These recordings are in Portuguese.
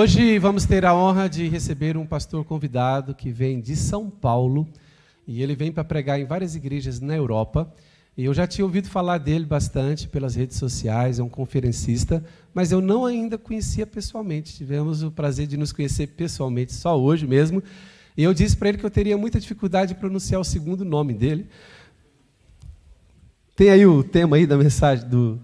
Hoje vamos ter a honra de receber um pastor convidado que vem de São Paulo e ele vem para pregar em várias igrejas na Europa. E eu já tinha ouvido falar dele bastante pelas redes sociais, é um conferencista, mas eu não ainda conhecia pessoalmente. Tivemos o prazer de nos conhecer pessoalmente só hoje mesmo. E eu disse para ele que eu teria muita dificuldade de pronunciar o segundo nome dele. Tem aí o tema aí da mensagem do,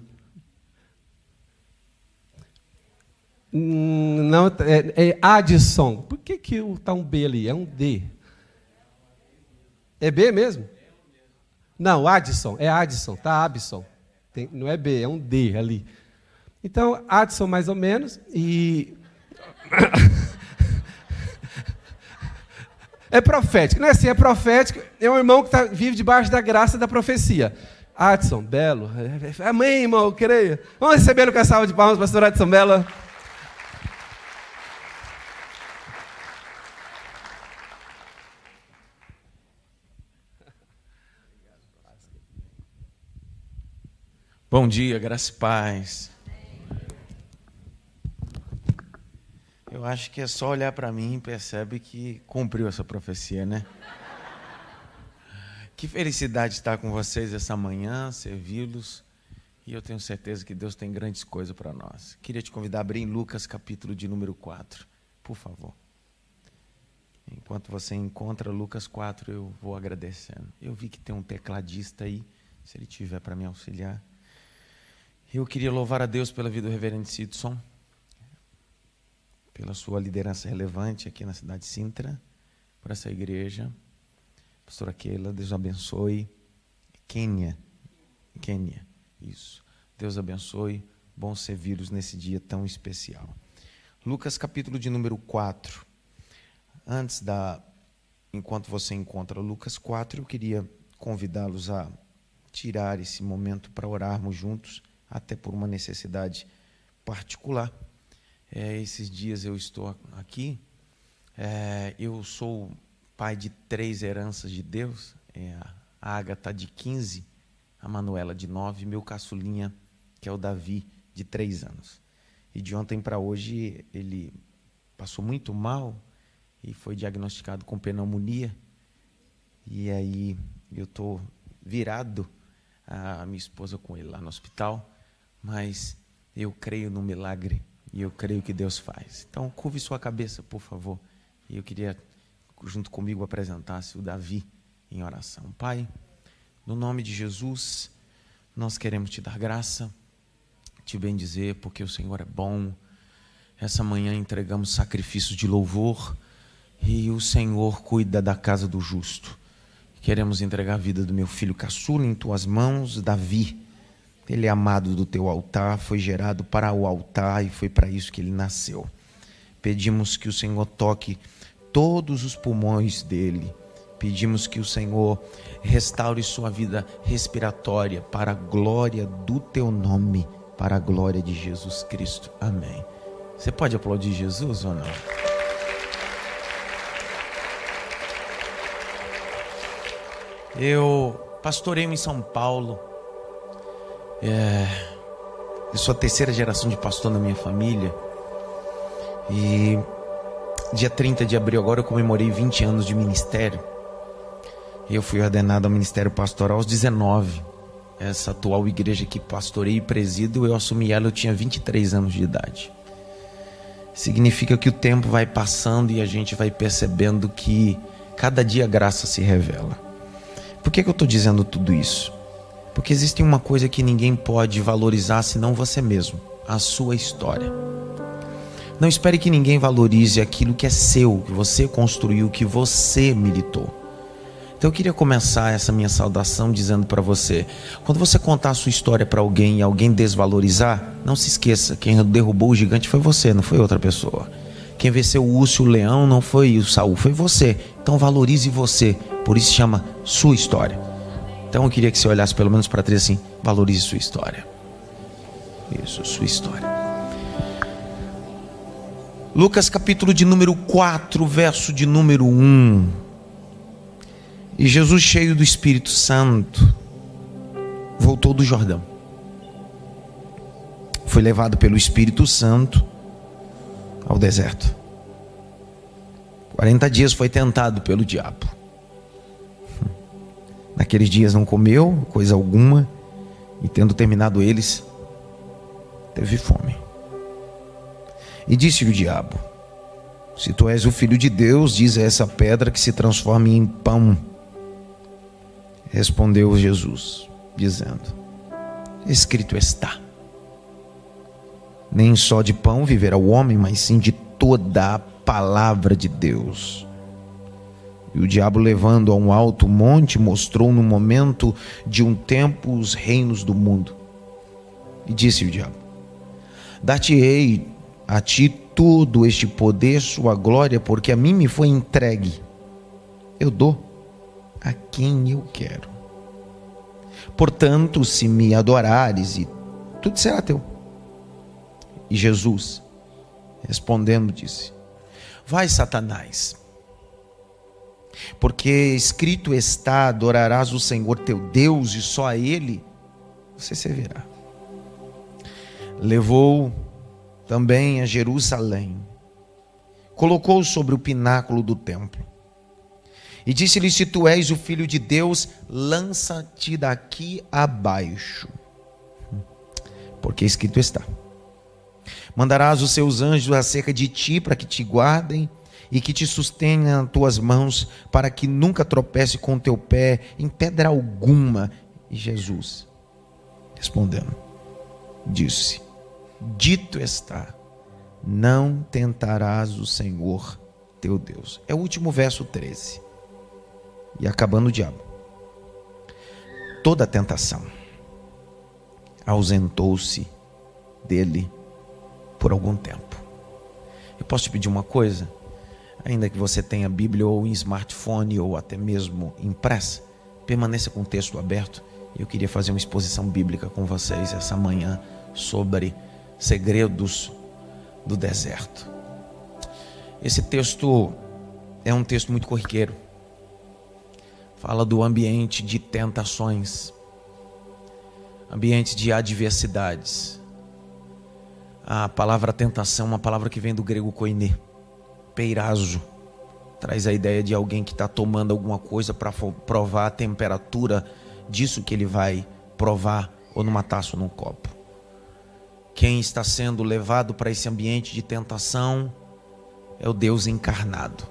não, é, é Addison. Por que que está um B ali? É um D. É B mesmo? Não, Addison. É Addison, tá? Abson. Tem, não é B, é um D ali. Então, Addison mais ou menos. E. é profético. Não é assim, é profético. É um irmão que tá, vive debaixo da graça da profecia. Adson, belo. Amém, irmão, creia. Vamos receber com a salva de palmas, pastor Adson Belo. Bom dia, graça e paz. Eu acho que é só olhar para mim e percebe que cumpriu essa profecia, né? Que felicidade estar com vocês essa manhã, servi-los. E eu tenho certeza que Deus tem grandes coisas para nós. Queria te convidar a abrir em Lucas capítulo de número 4, por favor. Enquanto você encontra Lucas 4, eu vou agradecendo. Eu vi que tem um tecladista aí, se ele tiver para me auxiliar. Eu queria louvar a Deus pela vida do reverendo Sidson, pela sua liderança relevante aqui na cidade de Sintra, por essa igreja. Pastora Keila, Deus abençoe. Quênia, Quênia, isso. Deus abençoe. Bom servi-los nesse dia tão especial. Lucas capítulo de número 4. Antes da enquanto você encontra Lucas 4, eu queria convidá-los a tirar esse momento para orarmos juntos até por uma necessidade particular. É, esses dias eu estou aqui, é, eu sou pai de três heranças de Deus, é, a Agatha de 15, a Manuela de 9, meu caçulinha, que é o Davi, de 3 anos. E de ontem para hoje ele passou muito mal e foi diagnosticado com pneumonia. E aí eu estou virado a minha esposa com ele lá no hospital mas eu creio no milagre e eu creio que Deus faz. Então, curve sua cabeça, por favor. E eu queria, junto comigo, apresentasse o Davi em oração. Pai, no nome de Jesus, nós queremos te dar graça, te bendizer, porque o Senhor é bom. Essa manhã entregamos sacrifício de louvor e o Senhor cuida da casa do justo. Queremos entregar a vida do meu filho caçula em tuas mãos, Davi ele é amado do teu altar, foi gerado para o altar e foi para isso que ele nasceu. Pedimos que o Senhor toque todos os pulmões dele. Pedimos que o Senhor restaure sua vida respiratória para a glória do teu nome, para a glória de Jesus Cristo. Amém. Você pode aplaudir Jesus ou não? Eu pastorei em São Paulo é, eu sou a terceira geração de pastor na minha família. E dia 30 de abril agora eu comemorei 20 anos de ministério. Eu fui ordenado ao ministério pastoral aos 19. Essa atual igreja que pastorei e presido, eu assumi ela, eu tinha 23 anos de idade. Significa que o tempo vai passando e a gente vai percebendo que cada dia a graça se revela. Por que, que eu estou dizendo tudo isso? Porque existe uma coisa que ninguém pode valorizar senão você mesmo: a sua história. Não espere que ninguém valorize aquilo que é seu, que você construiu, que você militou. Então eu queria começar essa minha saudação dizendo para você: quando você contar a sua história para alguém e alguém desvalorizar, não se esqueça, quem derrubou o gigante foi você, não foi outra pessoa. Quem venceu o urso o leão não foi o Saul, foi você. Então valorize você, por isso chama sua história. Então eu queria que você olhasse pelo menos para trás assim: valorize sua história. Isso, sua história. Lucas capítulo de número 4, verso de número 1. E Jesus, cheio do Espírito Santo, voltou do Jordão. Foi levado pelo Espírito Santo ao deserto. 40 dias foi tentado pelo diabo. Naqueles dias não comeu coisa alguma, e tendo terminado eles, teve fome. E disse o diabo: Se tu és o filho de Deus, diz a essa pedra que se transforme em pão. Respondeu Jesus, dizendo: Escrito está: Nem só de pão viverá o homem, mas sim de toda a palavra de Deus. E o diabo, levando a um alto monte, mostrou no momento de um tempo os reinos do mundo. E disse o diabo: Dar-te-ei a ti todo este poder, sua glória, porque a mim me foi entregue. Eu dou a quem eu quero. Portanto, se me adorares, e tudo será teu. E Jesus, respondendo, disse: Vai, Satanás porque escrito está: adorarás o Senhor teu Deus e só a Ele você servirá. Levou também a Jerusalém, colocou sobre o pináculo do templo e disse-lhe: Se tu és o filho de Deus, lança-te daqui abaixo, porque escrito está: Mandarás os seus anjos acerca de ti para que te guardem e que te sustenha as tuas mãos, para que nunca tropece com o teu pé em pedra alguma. E Jesus, respondendo, disse: Dito está, não tentarás o Senhor teu Deus. É o último verso 13. E acabando o diabo. Toda tentação ausentou-se dele por algum tempo. Eu posso te pedir uma coisa? Ainda que você tenha Bíblia ou em smartphone ou até mesmo impressa, permaneça com o texto aberto. Eu queria fazer uma exposição bíblica com vocês essa manhã sobre segredos do deserto. Esse texto é um texto muito corriqueiro. Fala do ambiente de tentações, ambiente de adversidades. A palavra tentação é uma palavra que vem do grego koine peirazo. Traz a ideia de alguém que está tomando alguma coisa para provar a temperatura disso que ele vai provar, ou numa taça ou num copo. Quem está sendo levado para esse ambiente de tentação é o Deus encarnado.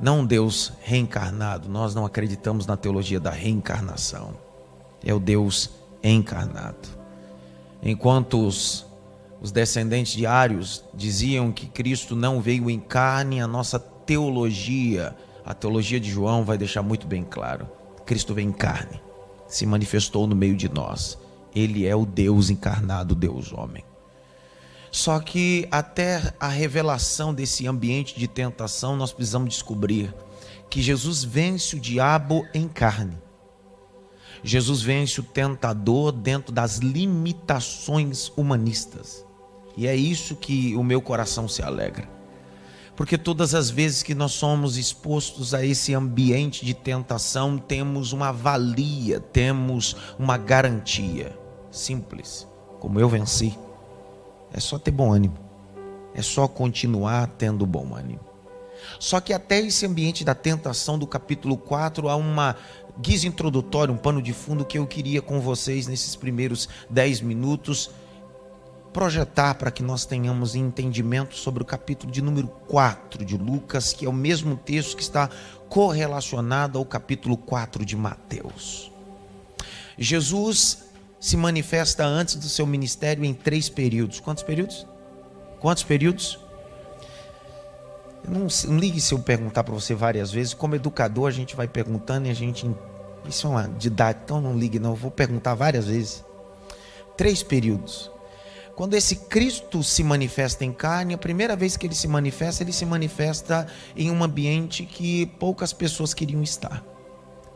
Não um Deus reencarnado, nós não acreditamos na teologia da reencarnação. É o Deus encarnado. Enquanto os os descendentes de Ários diziam que Cristo não veio em carne, a nossa teologia, a teologia de João vai deixar muito bem claro. Cristo veio em carne, se manifestou no meio de nós. Ele é o Deus encarnado, Deus homem. Só que até a revelação desse ambiente de tentação, nós precisamos descobrir que Jesus vence o diabo em carne. Jesus vence o tentador dentro das limitações humanistas. E é isso que o meu coração se alegra. Porque todas as vezes que nós somos expostos a esse ambiente de tentação, temos uma valia, temos uma garantia. Simples. Como eu venci. É só ter bom ânimo. É só continuar tendo bom ânimo. Só que até esse ambiente da tentação do capítulo 4 há uma guisa introdutória, um pano de fundo que eu queria com vocês nesses primeiros 10 minutos projetar para que nós tenhamos entendimento sobre o capítulo de número 4 de Lucas, que é o mesmo texto que está correlacionado ao capítulo 4 de Mateus. Jesus se manifesta antes do seu ministério em três períodos. Quantos períodos? Quantos períodos? Não, não ligue se eu perguntar para você várias vezes. Como educador, a gente vai perguntando e a gente. Isso é uma didática, então não ligue, não. Eu vou perguntar várias vezes. Três períodos. Quando esse Cristo se manifesta em carne, a primeira vez que ele se manifesta, ele se manifesta em um ambiente que poucas pessoas queriam estar.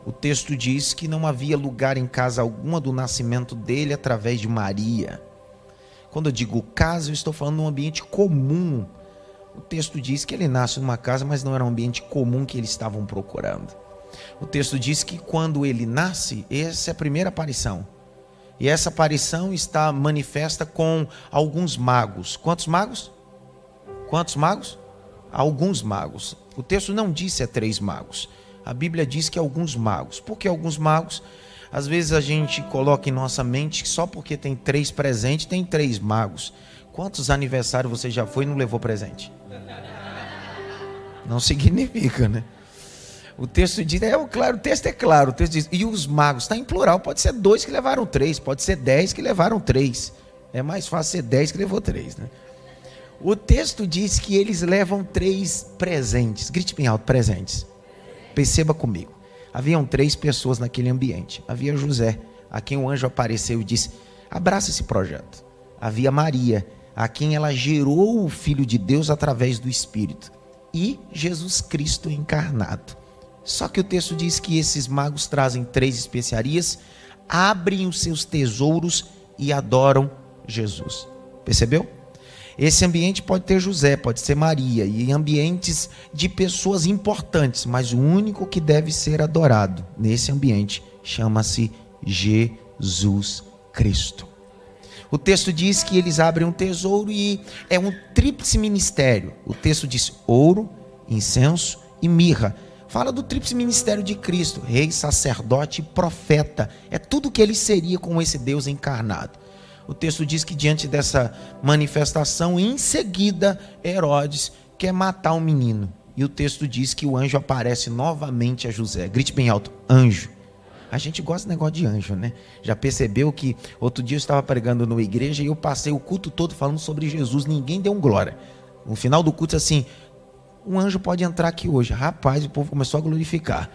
O texto diz que não havia lugar em casa alguma do nascimento dele através de Maria. Quando eu digo casa, eu estou falando de um ambiente comum. O texto diz que ele nasce numa casa, mas não era um ambiente comum que eles estavam procurando. O texto diz que quando ele nasce, essa é a primeira aparição. E essa aparição está manifesta com alguns magos. Quantos magos? Quantos magos? Alguns magos. O texto não disse é três magos. A Bíblia diz que alguns magos. Por que alguns magos? Às vezes a gente coloca em nossa mente que só porque tem três presentes, tem três magos. Quantos aniversários você já foi e não levou presente? Não significa, né? O texto diz, é claro, o texto é claro, o texto diz, e os magos, está em plural, pode ser dois que levaram três, pode ser dez que levaram três. É mais fácil ser dez que levou três, né? O texto diz que eles levam três presentes. Grite bem alto, presentes. Perceba comigo. Haviam três pessoas naquele ambiente. Havia José, a quem o anjo apareceu e disse: abraça esse projeto. Havia Maria, a quem ela gerou o Filho de Deus através do Espírito. E Jesus Cristo encarnado. Só que o texto diz que esses magos trazem três especiarias, abrem os seus tesouros e adoram Jesus. Percebeu? Esse ambiente pode ter José, pode ser Maria, e ambientes de pessoas importantes, mas o único que deve ser adorado nesse ambiente chama-se Jesus Cristo. O texto diz que eles abrem um tesouro e é um tríplice ministério. O texto diz ouro, incenso e mirra fala do tríplice ministério de Cristo, rei, sacerdote e profeta. É tudo que ele seria com esse Deus encarnado. O texto diz que diante dessa manifestação, em seguida, Herodes quer matar o menino. E o texto diz que o anjo aparece novamente a José. Grite bem alto: anjo. A gente gosta do negócio de anjo, né? Já percebeu que outro dia eu estava pregando numa igreja e eu passei o culto todo falando sobre Jesus, ninguém deu um glória. No final do culto, assim, um anjo pode entrar aqui hoje. Rapaz, o povo começou a glorificar.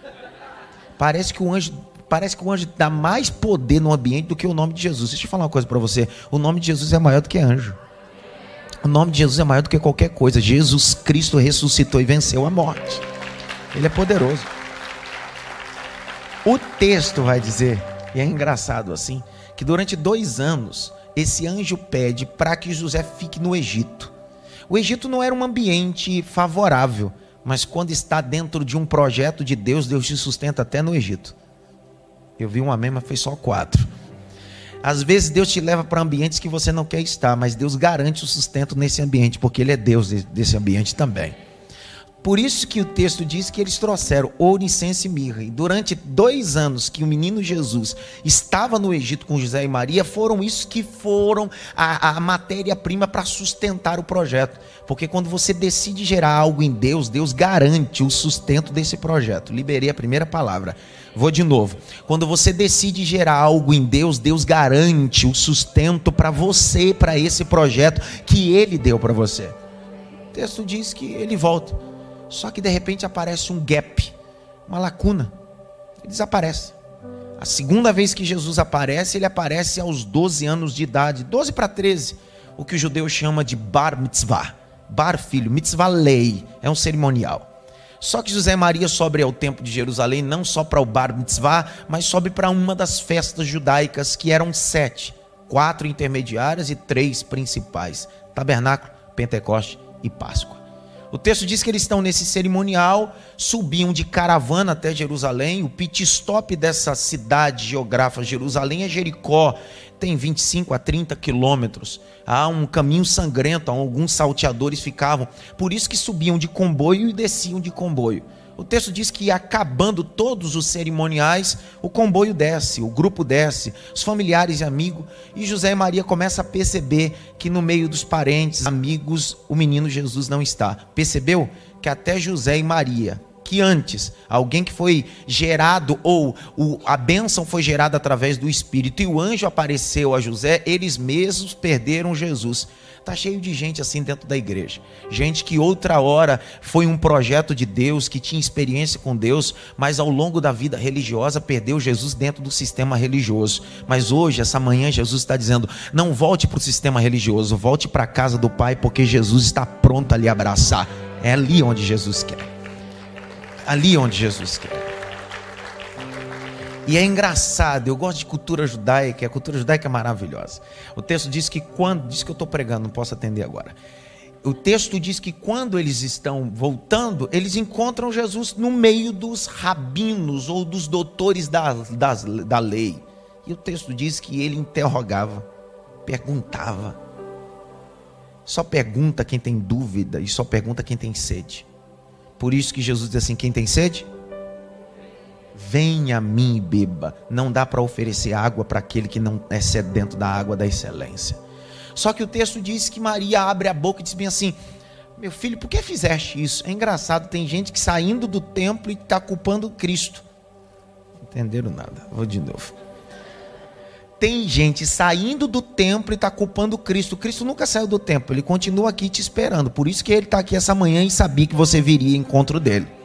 Parece que o anjo, parece que o anjo dá mais poder no ambiente do que o nome de Jesus. Deixa eu falar uma coisa para você. O nome de Jesus é maior do que anjo. O nome de Jesus é maior do que qualquer coisa. Jesus Cristo ressuscitou e venceu a morte. Ele é poderoso. O texto vai dizer, e é engraçado assim, que durante dois anos esse anjo pede para que José fique no Egito. O Egito não era um ambiente favorável, mas quando está dentro de um projeto de Deus, Deus te sustenta até no Egito. Eu vi um amém, mas foi só quatro. Às vezes Deus te leva para ambientes que você não quer estar, mas Deus garante o sustento nesse ambiente, porque Ele é Deus desse ambiente também. Por isso que o texto diz que eles trouxeram ouro, e mirra. E durante dois anos que o menino Jesus estava no Egito com José e Maria, foram isso que foram a, a matéria-prima para sustentar o projeto. Porque quando você decide gerar algo em Deus, Deus garante o sustento desse projeto. Liberei a primeira palavra. Vou de novo. Quando você decide gerar algo em Deus, Deus garante o sustento para você, para esse projeto que Ele deu para você. O texto diz que ele volta. Só que de repente aparece um gap, uma lacuna. Ele desaparece. A segunda vez que Jesus aparece, ele aparece aos 12 anos de idade, 12 para 13, o que o judeu chama de bar mitzvah. Bar filho, mitzvah lei, é um cerimonial. Só que José Maria sobe ao templo de Jerusalém não só para o bar mitzvah, mas sobe para uma das festas judaicas que eram sete, quatro intermediárias e três principais: tabernáculo, Pentecoste e Páscoa. O texto diz que eles estão nesse cerimonial, subiam de caravana até Jerusalém. O pit stop dessa cidade geográfica, Jerusalém, é Jericó. Tem 25 a 30 quilômetros. Há um caminho sangrento, alguns salteadores ficavam. Por isso que subiam de comboio e desciam de comboio. O texto diz que acabando todos os cerimoniais, o comboio desce, o grupo desce, os familiares e amigos, e José e Maria começam a perceber que no meio dos parentes, amigos, o menino Jesus não está. Percebeu que até José e Maria, que antes, alguém que foi gerado, ou o, a bênção foi gerada através do Espírito, e o anjo apareceu a José, eles mesmos perderam Jesus. Está cheio de gente assim dentro da igreja. Gente que outra hora foi um projeto de Deus, que tinha experiência com Deus, mas ao longo da vida religiosa perdeu Jesus dentro do sistema religioso. Mas hoje, essa manhã, Jesus está dizendo: não volte para o sistema religioso, volte para a casa do Pai, porque Jesus está pronto a lhe abraçar. É ali onde Jesus quer. Ali onde Jesus quer. E é engraçado, eu gosto de cultura judaica, a cultura judaica é maravilhosa. O texto diz que quando, diz que eu estou pregando, não posso atender agora. O texto diz que quando eles estão voltando, eles encontram Jesus no meio dos rabinos ou dos doutores da, da, lei. E o texto diz que ele interrogava, perguntava. só pergunta quem tem dúvida e só pergunta quem tem sede. Por isso que Jesus diz assim: quem tem sede? Venha a mim e beba. Não dá para oferecer água para aquele que não é sedento da água da excelência. Só que o texto diz que Maria abre a boca e diz bem assim: Meu filho, por que fizeste isso? É engraçado, tem gente que saindo do templo e está culpando Cristo. Entenderam nada? Vou de novo. Tem gente saindo do templo e está culpando Cristo. Cristo nunca saiu do templo, ele continua aqui te esperando. Por isso que ele está aqui essa manhã e sabia que você viria encontro dele.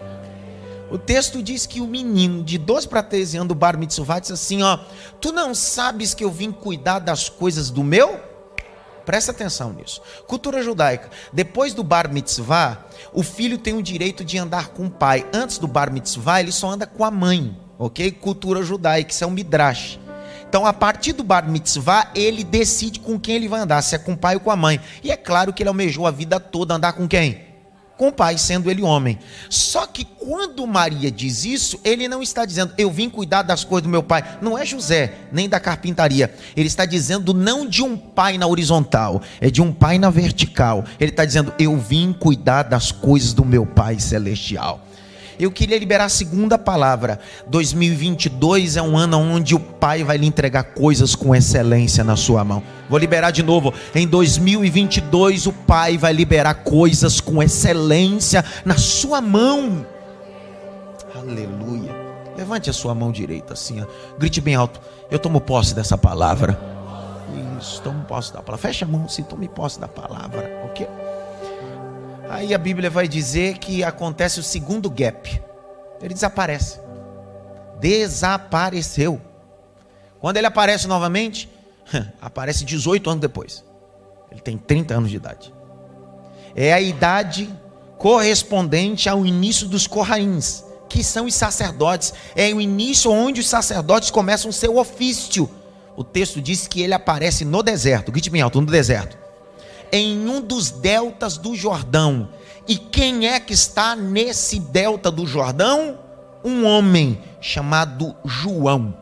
O texto diz que o menino de 12 para 13 anos do Bar Mitzvah diz assim: ó, tu não sabes que eu vim cuidar das coisas do meu? Presta atenção nisso. Cultura judaica. Depois do bar mitzvah, o filho tem o direito de andar com o pai. Antes do bar mitzvah, ele só anda com a mãe. Ok? Cultura judaica, isso é um midrash. Então, a partir do bar mitzvah, ele decide com quem ele vai andar, se é com o pai ou com a mãe. E é claro que ele almejou a vida toda andar com quem? Com o pai, sendo ele homem. Só que quando Maria diz isso, ele não está dizendo, eu vim cuidar das coisas do meu pai. Não é José, nem da carpintaria. Ele está dizendo não de um pai na horizontal, é de um pai na vertical. Ele está dizendo, eu vim cuidar das coisas do meu pai celestial. Eu queria liberar a segunda palavra. 2022 é um ano onde o Pai vai lhe entregar coisas com excelência na sua mão. Vou liberar de novo. Em 2022 o Pai vai liberar coisas com excelência na sua mão. Aleluia. Levante a sua mão direita assim, ó. grite bem alto. Eu tomo posse dessa palavra. Isso, tomo posse da palavra. Fecha a mão, se tome posse da palavra, ok? Aí a Bíblia vai dizer que acontece o segundo gap. Ele desaparece. Desapareceu. Quando ele aparece novamente, aparece 18 anos depois. Ele tem 30 anos de idade. É a idade correspondente ao início dos corraíns, que são os sacerdotes. É o início onde os sacerdotes começam o seu ofício. O texto diz que ele aparece no deserto. Grite bem alto, no deserto em um dos deltas do Jordão. E quem é que está nesse delta do Jordão? Um homem chamado João.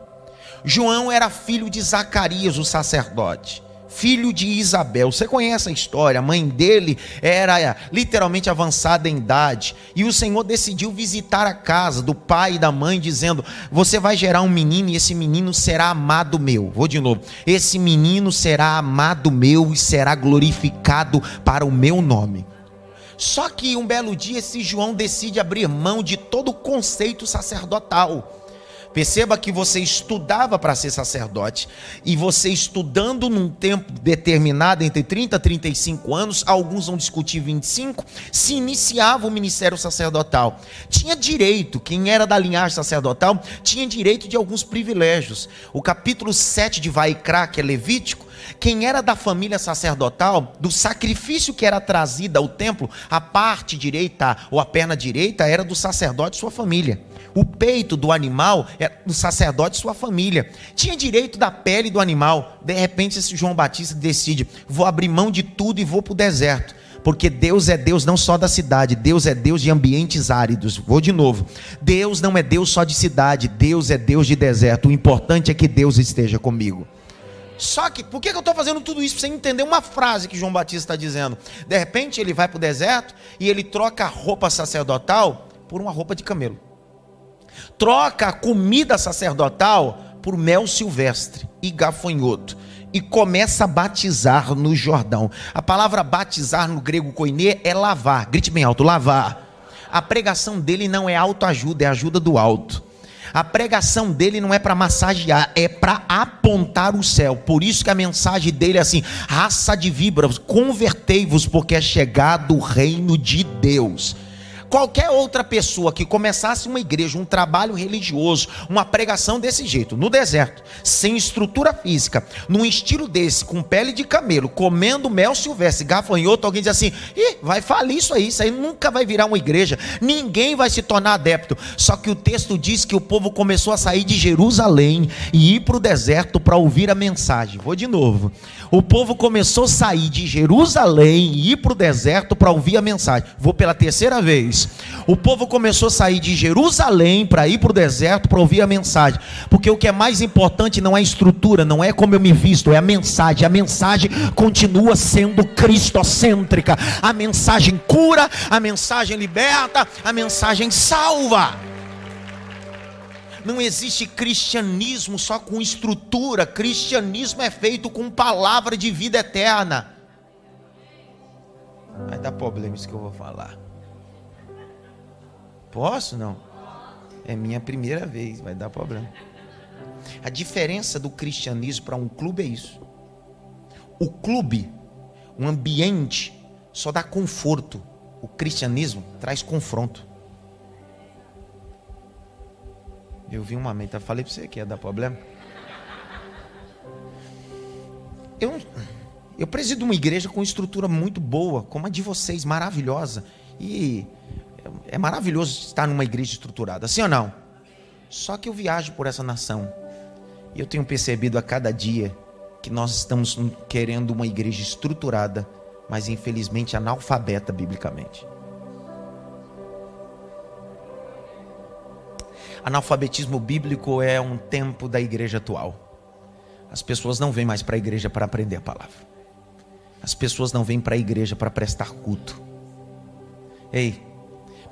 João era filho de Zacarias, o sacerdote filho de Isabel. Você conhece a história? A mãe dele era literalmente avançada em idade. E o Senhor decidiu visitar a casa do pai e da mãe, dizendo: Você vai gerar um menino e esse menino será amado meu. Vou de novo. Esse menino será amado meu e será glorificado para o meu nome. Só que um belo dia esse João decide abrir mão de todo o conceito sacerdotal Perceba que você estudava para ser sacerdote e você estudando num tempo determinado, entre 30 e 35 anos, alguns vão discutir 25, se iniciava o ministério sacerdotal. Tinha direito, quem era da linhagem sacerdotal, tinha direito de alguns privilégios. O capítulo 7 de Vaikra, que é Levítico, quem era da família sacerdotal, do sacrifício que era trazido ao templo, a parte direita ou a perna direita era do sacerdote e sua família. O peito do animal é do sacerdote e sua família. Tinha direito da pele do animal. De repente, esse João Batista decide: vou abrir mão de tudo e vou para o deserto. Porque Deus é Deus não só da cidade, Deus é Deus de ambientes áridos. Vou de novo. Deus não é Deus só de cidade, Deus é Deus de deserto. O importante é que Deus esteja comigo. Só que, por que eu estou fazendo tudo isso? Para você entender uma frase que João Batista está dizendo. De repente, ele vai para o deserto e ele troca a roupa sacerdotal por uma roupa de camelo troca a comida sacerdotal por mel silvestre e gafanhoto e começa a batizar no Jordão. A palavra batizar no grego koine é lavar. Grite bem alto, lavar. A pregação dele não é autoajuda, é ajuda do alto. A pregação dele não é para massagear, é para apontar o céu. Por isso que a mensagem dele é assim: raça de víboras, convertei-vos, porque é chegado o reino de Deus. Qualquer outra pessoa que começasse uma igreja, um trabalho religioso, uma pregação desse jeito, no deserto, sem estrutura física, num estilo desse, com pele de camelo, comendo mel silvestre, gafanhoto, alguém diz assim: Ih, vai falir isso aí, isso aí nunca vai virar uma igreja, ninguém vai se tornar adepto. Só que o texto diz que o povo começou a sair de Jerusalém e ir para o deserto para ouvir a mensagem. Vou de novo. O povo começou a sair de Jerusalém e ir para o deserto para ouvir a mensagem. Vou pela terceira vez O povo começou a sair de Jerusalém para ir para o deserto para ouvir a mensagem. Porque o que é mais importante não é a estrutura, não é como eu me visto, é a mensagem. A mensagem continua sendo cristocêntrica. A mensagem cura, a mensagem liberta, a mensagem salva. Não existe cristianismo só com estrutura, cristianismo é feito com palavra de vida eterna. Vai dar problema isso que eu vou falar. Posso não? É minha primeira vez, vai dar problema. A diferença do cristianismo para um clube é isso. O clube, um ambiente, só dá conforto. O cristianismo traz confronto. Eu vi uma meta, falei para você que ia dar problema. Eu, eu presido uma igreja com estrutura muito boa, como a de vocês, maravilhosa. E é maravilhoso estar numa igreja estruturada, sim ou não? Só que eu viajo por essa nação. E eu tenho percebido a cada dia que nós estamos querendo uma igreja estruturada, mas infelizmente analfabeta biblicamente. Analfabetismo bíblico é um tempo da igreja atual. As pessoas não vêm mais para a igreja para aprender a palavra. As pessoas não vêm para a igreja para prestar culto. Ei,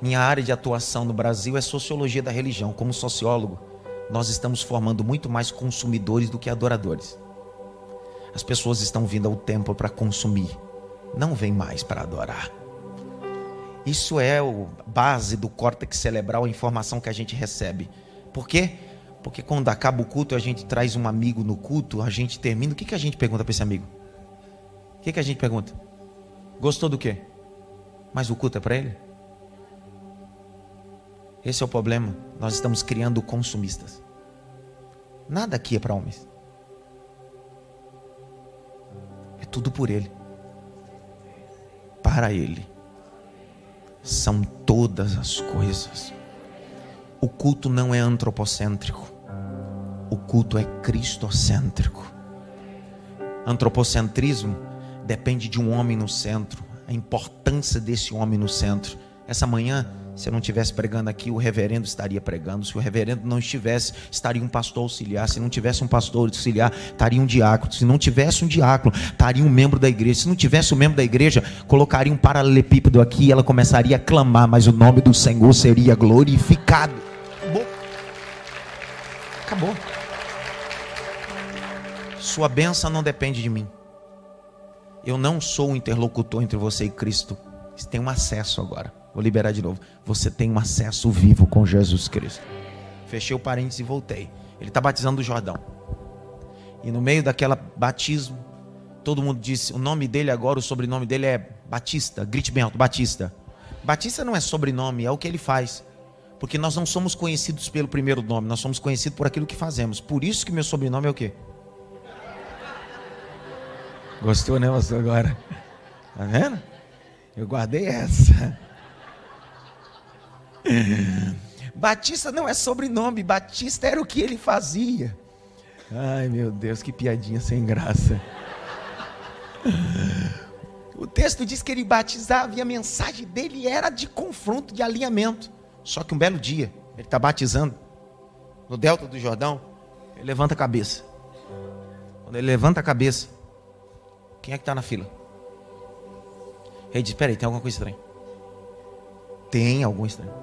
minha área de atuação no Brasil é sociologia da religião. Como sociólogo, nós estamos formando muito mais consumidores do que adoradores. As pessoas estão vindo ao templo para consumir, não vêm mais para adorar. Isso é a base do córtex cerebral, a informação que a gente recebe. Por quê? Porque quando acaba o culto, a gente traz um amigo no culto, a gente termina. O que, que a gente pergunta para esse amigo? O que, que a gente pergunta? Gostou do quê? Mas o culto é para ele? Esse é o problema. Nós estamos criando consumistas. Nada aqui é para homens. É tudo por ele. Para ele são todas as coisas. O culto não é antropocêntrico. O culto é cristocêntrico. Antropocentrismo depende de um homem no centro, a importância desse homem no centro. Essa manhã se eu não estivesse pregando aqui, o reverendo estaria pregando. Se o reverendo não estivesse, estaria um pastor auxiliar. Se não tivesse um pastor auxiliar, estaria um diácono. Se não tivesse um diácono, estaria um membro da igreja. Se não tivesse um membro da igreja, colocaria um paralelepípedo aqui e ela começaria a clamar, mas o nome do Senhor seria glorificado. Acabou. Acabou. Sua bênção não depende de mim. Eu não sou o interlocutor entre você e Cristo. Você tem um acesso agora. Vou liberar de novo. Você tem um acesso vivo com Jesus Cristo. Fechei o parênteses e voltei. Ele está batizando o Jordão. E no meio daquela batismo, todo mundo disse: o nome dele agora, o sobrenome dele é Batista. Grite bem alto: Batista. Batista não é sobrenome, é o que ele faz. Porque nós não somos conhecidos pelo primeiro nome, nós somos conhecidos por aquilo que fazemos. Por isso que meu sobrenome é o quê? Gostou, né, pastor? Agora. Tá vendo? Eu guardei essa. Batista não é sobrenome, Batista era o que ele fazia. Ai meu Deus, que piadinha sem graça. O texto diz que ele batizava e a mensagem dele era de confronto, de alinhamento. Só que um belo dia, ele está batizando no delta do Jordão, ele levanta a cabeça. Quando ele levanta a cabeça, quem é que está na fila? Ele diz: Peraí, tem alguma coisa estranha. Tem algum estranho.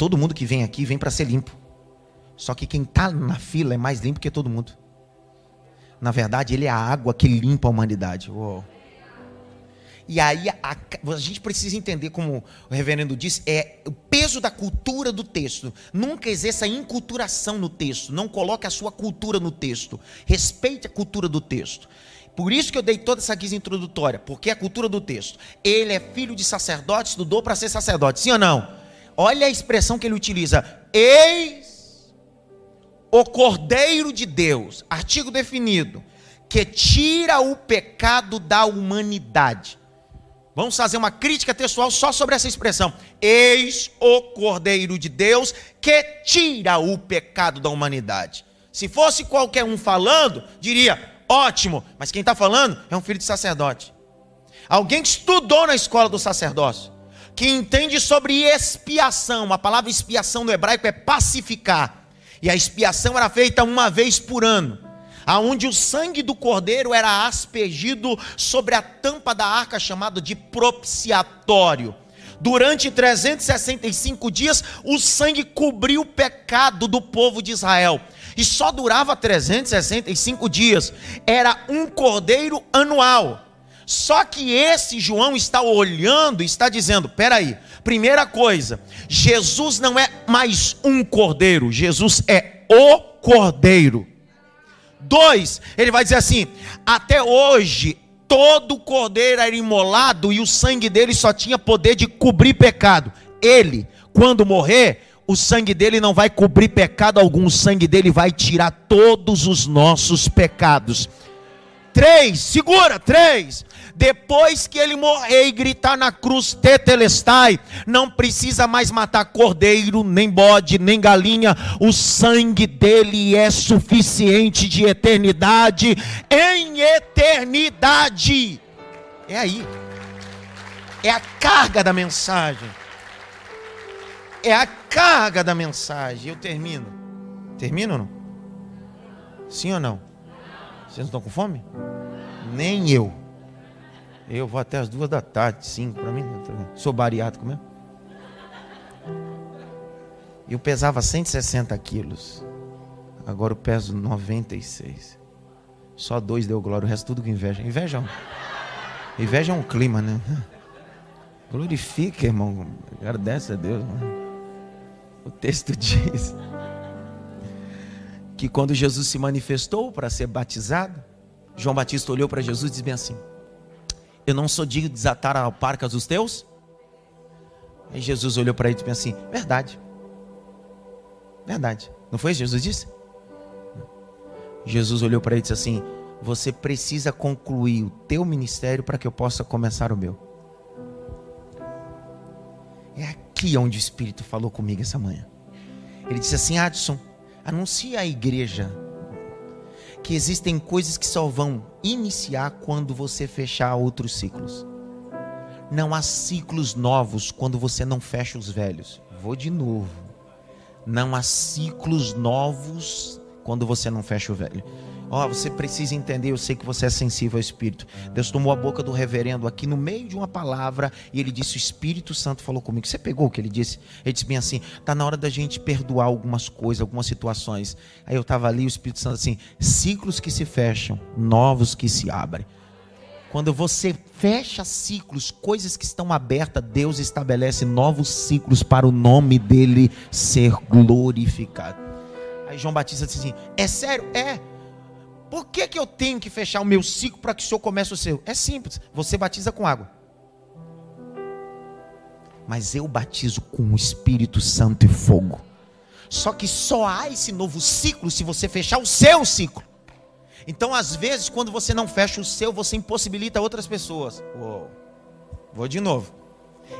Todo mundo que vem aqui vem para ser limpo. Só que quem está na fila é mais limpo que todo mundo. Na verdade, ele é a água que limpa a humanidade. Uou. E aí a, a, gente precisa entender, como o reverendo disse, é o peso da cultura do texto. Nunca exerça inculturação no texto. Não coloque a sua cultura no texto. Respeite a cultura do texto. Por isso que eu dei toda essa guisa introdutória, porque é a cultura do texto. Ele é filho de sacerdote, estudou para ser sacerdote, sim ou não? Olha a expressão que ele utiliza: Eis o Cordeiro de Deus, artigo definido, que tira o pecado da humanidade. Vamos fazer uma crítica textual só sobre essa expressão. Eis o Cordeiro de Deus que tira o pecado da humanidade. Se fosse qualquer um falando, diria: ótimo, mas quem está falando é um filho de sacerdote. Alguém que estudou na escola do sacerdócio que entende sobre expiação. A palavra expiação no hebraico é pacificar. E a expiação era feita uma vez por ano, aonde o sangue do cordeiro era aspergido sobre a tampa da arca chamada de propiciatório. Durante 365 dias, o sangue cobriu o pecado do povo de Israel. E só durava 365 dias. Era um cordeiro anual. Só que esse João está olhando, está dizendo: peraí, primeira coisa, Jesus não é mais um cordeiro, Jesus é o cordeiro. Dois, ele vai dizer assim: até hoje, todo cordeiro era imolado e o sangue dele só tinha poder de cobrir pecado. Ele, quando morrer, o sangue dele não vai cobrir pecado algum, o sangue dele vai tirar todos os nossos pecados. Três, segura, três depois que ele morrer e gritar na cruz, tetelestai, não precisa mais matar cordeiro, nem bode, nem galinha, o sangue dele é suficiente de eternidade em eternidade. É aí, é a carga da mensagem, é a carga da mensagem. Eu termino, termino ou não? Sim ou não? Vocês não estão com fome? Nem eu. Eu vou até as duas da tarde, cinco, para mim. Sou bariátrico mesmo. Eu pesava 160 quilos. Agora eu peso 96. Só dois deu glória, o resto tudo com inveja. Inveja é um, inveja é um clima, né? Glorifica, irmão. Agradece a Deus. O texto diz que quando Jesus se manifestou para ser batizado, João Batista olhou para Jesus e disse bem assim: eu não sou digno de desatar a alparcas dos teus? Aí Jesus olhou para ele e disse assim: Verdade. Verdade. Não foi isso que Jesus disse? Jesus olhou para ele e disse assim: Você precisa concluir o teu ministério para que eu possa começar o meu. É aqui onde o Espírito falou comigo essa manhã. Ele disse assim: Adson, anuncia à igreja que existem coisas que só vão iniciar quando você fechar outros ciclos. Não há ciclos novos quando você não fecha os velhos. Vou de novo. Não há ciclos novos quando você não fecha o velho. Ó, oh, você precisa entender, eu sei que você é sensível ao Espírito. Deus tomou a boca do reverendo aqui no meio de uma palavra e ele disse: O Espírito Santo falou comigo. Você pegou o que ele disse? Ele disse bem assim: Está na hora da gente perdoar algumas coisas, algumas situações. Aí eu estava ali, o Espírito Santo assim: ciclos que se fecham, novos que se abrem. Quando você fecha ciclos, coisas que estão abertas, Deus estabelece novos ciclos para o nome dele ser glorificado. Aí João Batista disse assim: É sério? É. Por que, que eu tenho que fechar o meu ciclo para que o Senhor comece o seu? É simples. Você batiza com água. Mas eu batizo com o Espírito Santo e fogo. Só que só há esse novo ciclo se você fechar o seu ciclo. Então, às vezes, quando você não fecha o seu, você impossibilita outras pessoas. Uou. Vou de novo.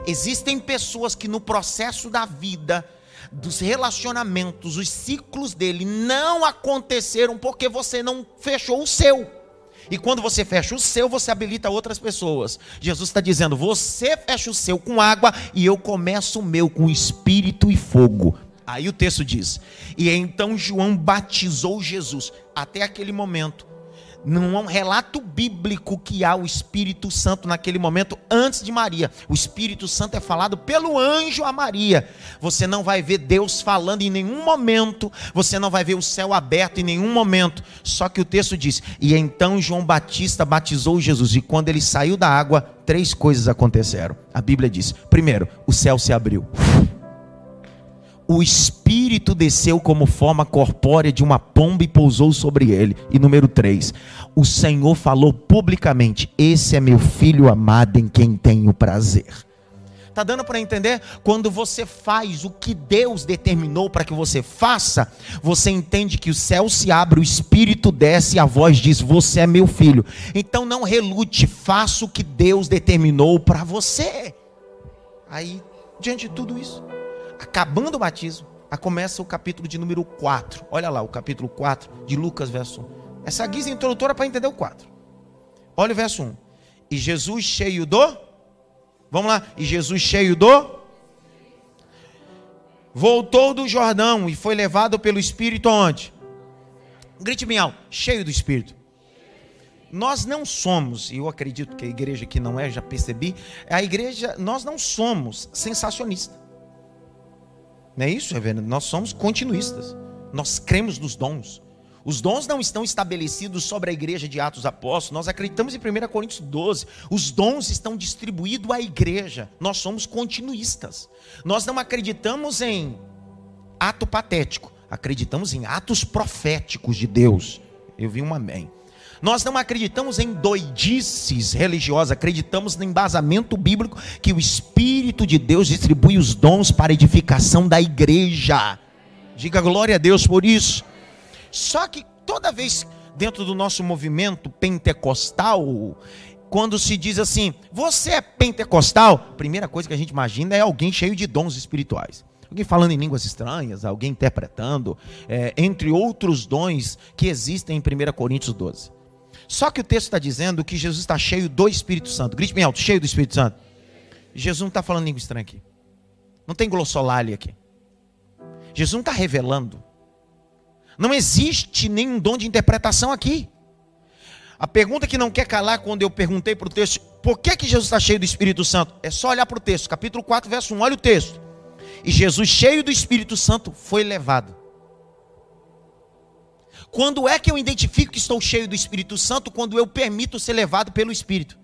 Existem pessoas que no processo da vida dos relacionamentos, os ciclos dele não aconteceram porque você não fechou o seu. E quando você fecha o seu, você habilita outras pessoas. Jesus está dizendo: você fecha o seu com água e eu começo o meu com espírito e fogo. Aí o texto diz: E então João batizou Jesus. Até aquele momento, não é um relato bíblico que há o Espírito Santo naquele momento antes de Maria. O Espírito Santo é falado pelo anjo a Maria. Você não vai ver Deus falando em nenhum momento, você não vai ver o céu aberto em nenhum momento. Só que o texto diz: "E então João Batista batizou Jesus, e quando ele saiu da água, três coisas aconteceram." A Bíblia diz: primeiro, o céu se abriu o Espírito desceu como forma corpórea de uma pomba e pousou sobre ele. E número 3, o Senhor falou publicamente: Esse é meu filho amado em quem tenho prazer. Está dando para entender? Quando você faz o que Deus determinou para que você faça, você entende que o céu se abre, o Espírito desce e a voz diz: Você é meu filho. Então não relute, faça o que Deus determinou para você. Aí, diante de tudo isso, acabando o batismo, começa o capítulo de número 4. Olha lá, o capítulo 4 de Lucas, verso 1. Essa guisa introdutora para entender o 4. Olha o verso 1. E Jesus, cheio do Vamos lá. E Jesus cheio do voltou do Jordão e foi levado pelo Espírito aonde? Grite bem alto, cheio do Espírito. Nós não somos, e eu acredito que a igreja que não é, já percebi, a igreja, nós não somos sensacionistas. Não é isso, reverendo? Nós somos continuistas. Nós cremos nos dons. Os dons não estão estabelecidos sobre a igreja de Atos Apóstolos. Nós acreditamos em 1 Coríntios 12. Os dons estão distribuídos à igreja. Nós somos continuistas. Nós não acreditamos em ato patético. Acreditamos em atos proféticos de Deus. Eu vi um amém. Nós não acreditamos em doidices religiosas, acreditamos no embasamento bíblico que o Espírito de Deus distribui os dons para edificação da igreja. Diga glória a Deus por isso. Só que toda vez dentro do nosso movimento pentecostal, quando se diz assim, você é pentecostal, a primeira coisa que a gente imagina é alguém cheio de dons espirituais. Alguém falando em línguas estranhas, alguém interpretando, é, entre outros dons que existem em 1 Coríntios 12. Só que o texto está dizendo que Jesus está cheio do Espírito Santo. Grite bem alto, cheio do Espírito Santo. Jesus não está falando língua estranha aqui. Não tem glossolalia aqui. Jesus não está revelando. Não existe nenhum dom de interpretação aqui. A pergunta que não quer calar quando eu perguntei para o texto, por que, que Jesus está cheio do Espírito Santo? É só olhar para o texto, capítulo 4, verso 1, olha o texto. E Jesus, cheio do Espírito Santo, foi levado. Quando é que eu identifico que estou cheio do Espírito Santo? Quando eu permito ser levado pelo Espírito.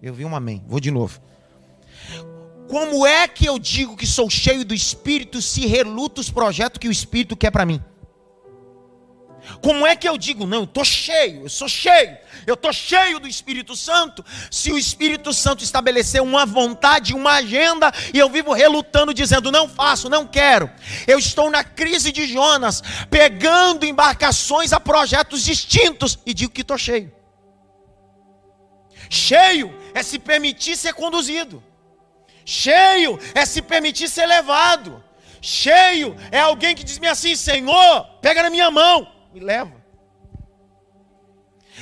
Eu vi um amém. Vou de novo. Como é que eu digo que sou cheio do Espírito se reluto os projetos que o Espírito quer para mim? Como é que eu digo, não, eu estou cheio, eu sou cheio, eu estou cheio do Espírito Santo, se o Espírito Santo estabeleceu uma vontade, uma agenda, e eu vivo relutando, dizendo, não faço, não quero. Eu estou na crise de Jonas, pegando embarcações a projetos distintos, e digo que estou cheio. Cheio é se permitir ser conduzido, cheio é se permitir ser levado. Cheio é alguém que diz-me assim: Senhor, pega na minha mão, me leva.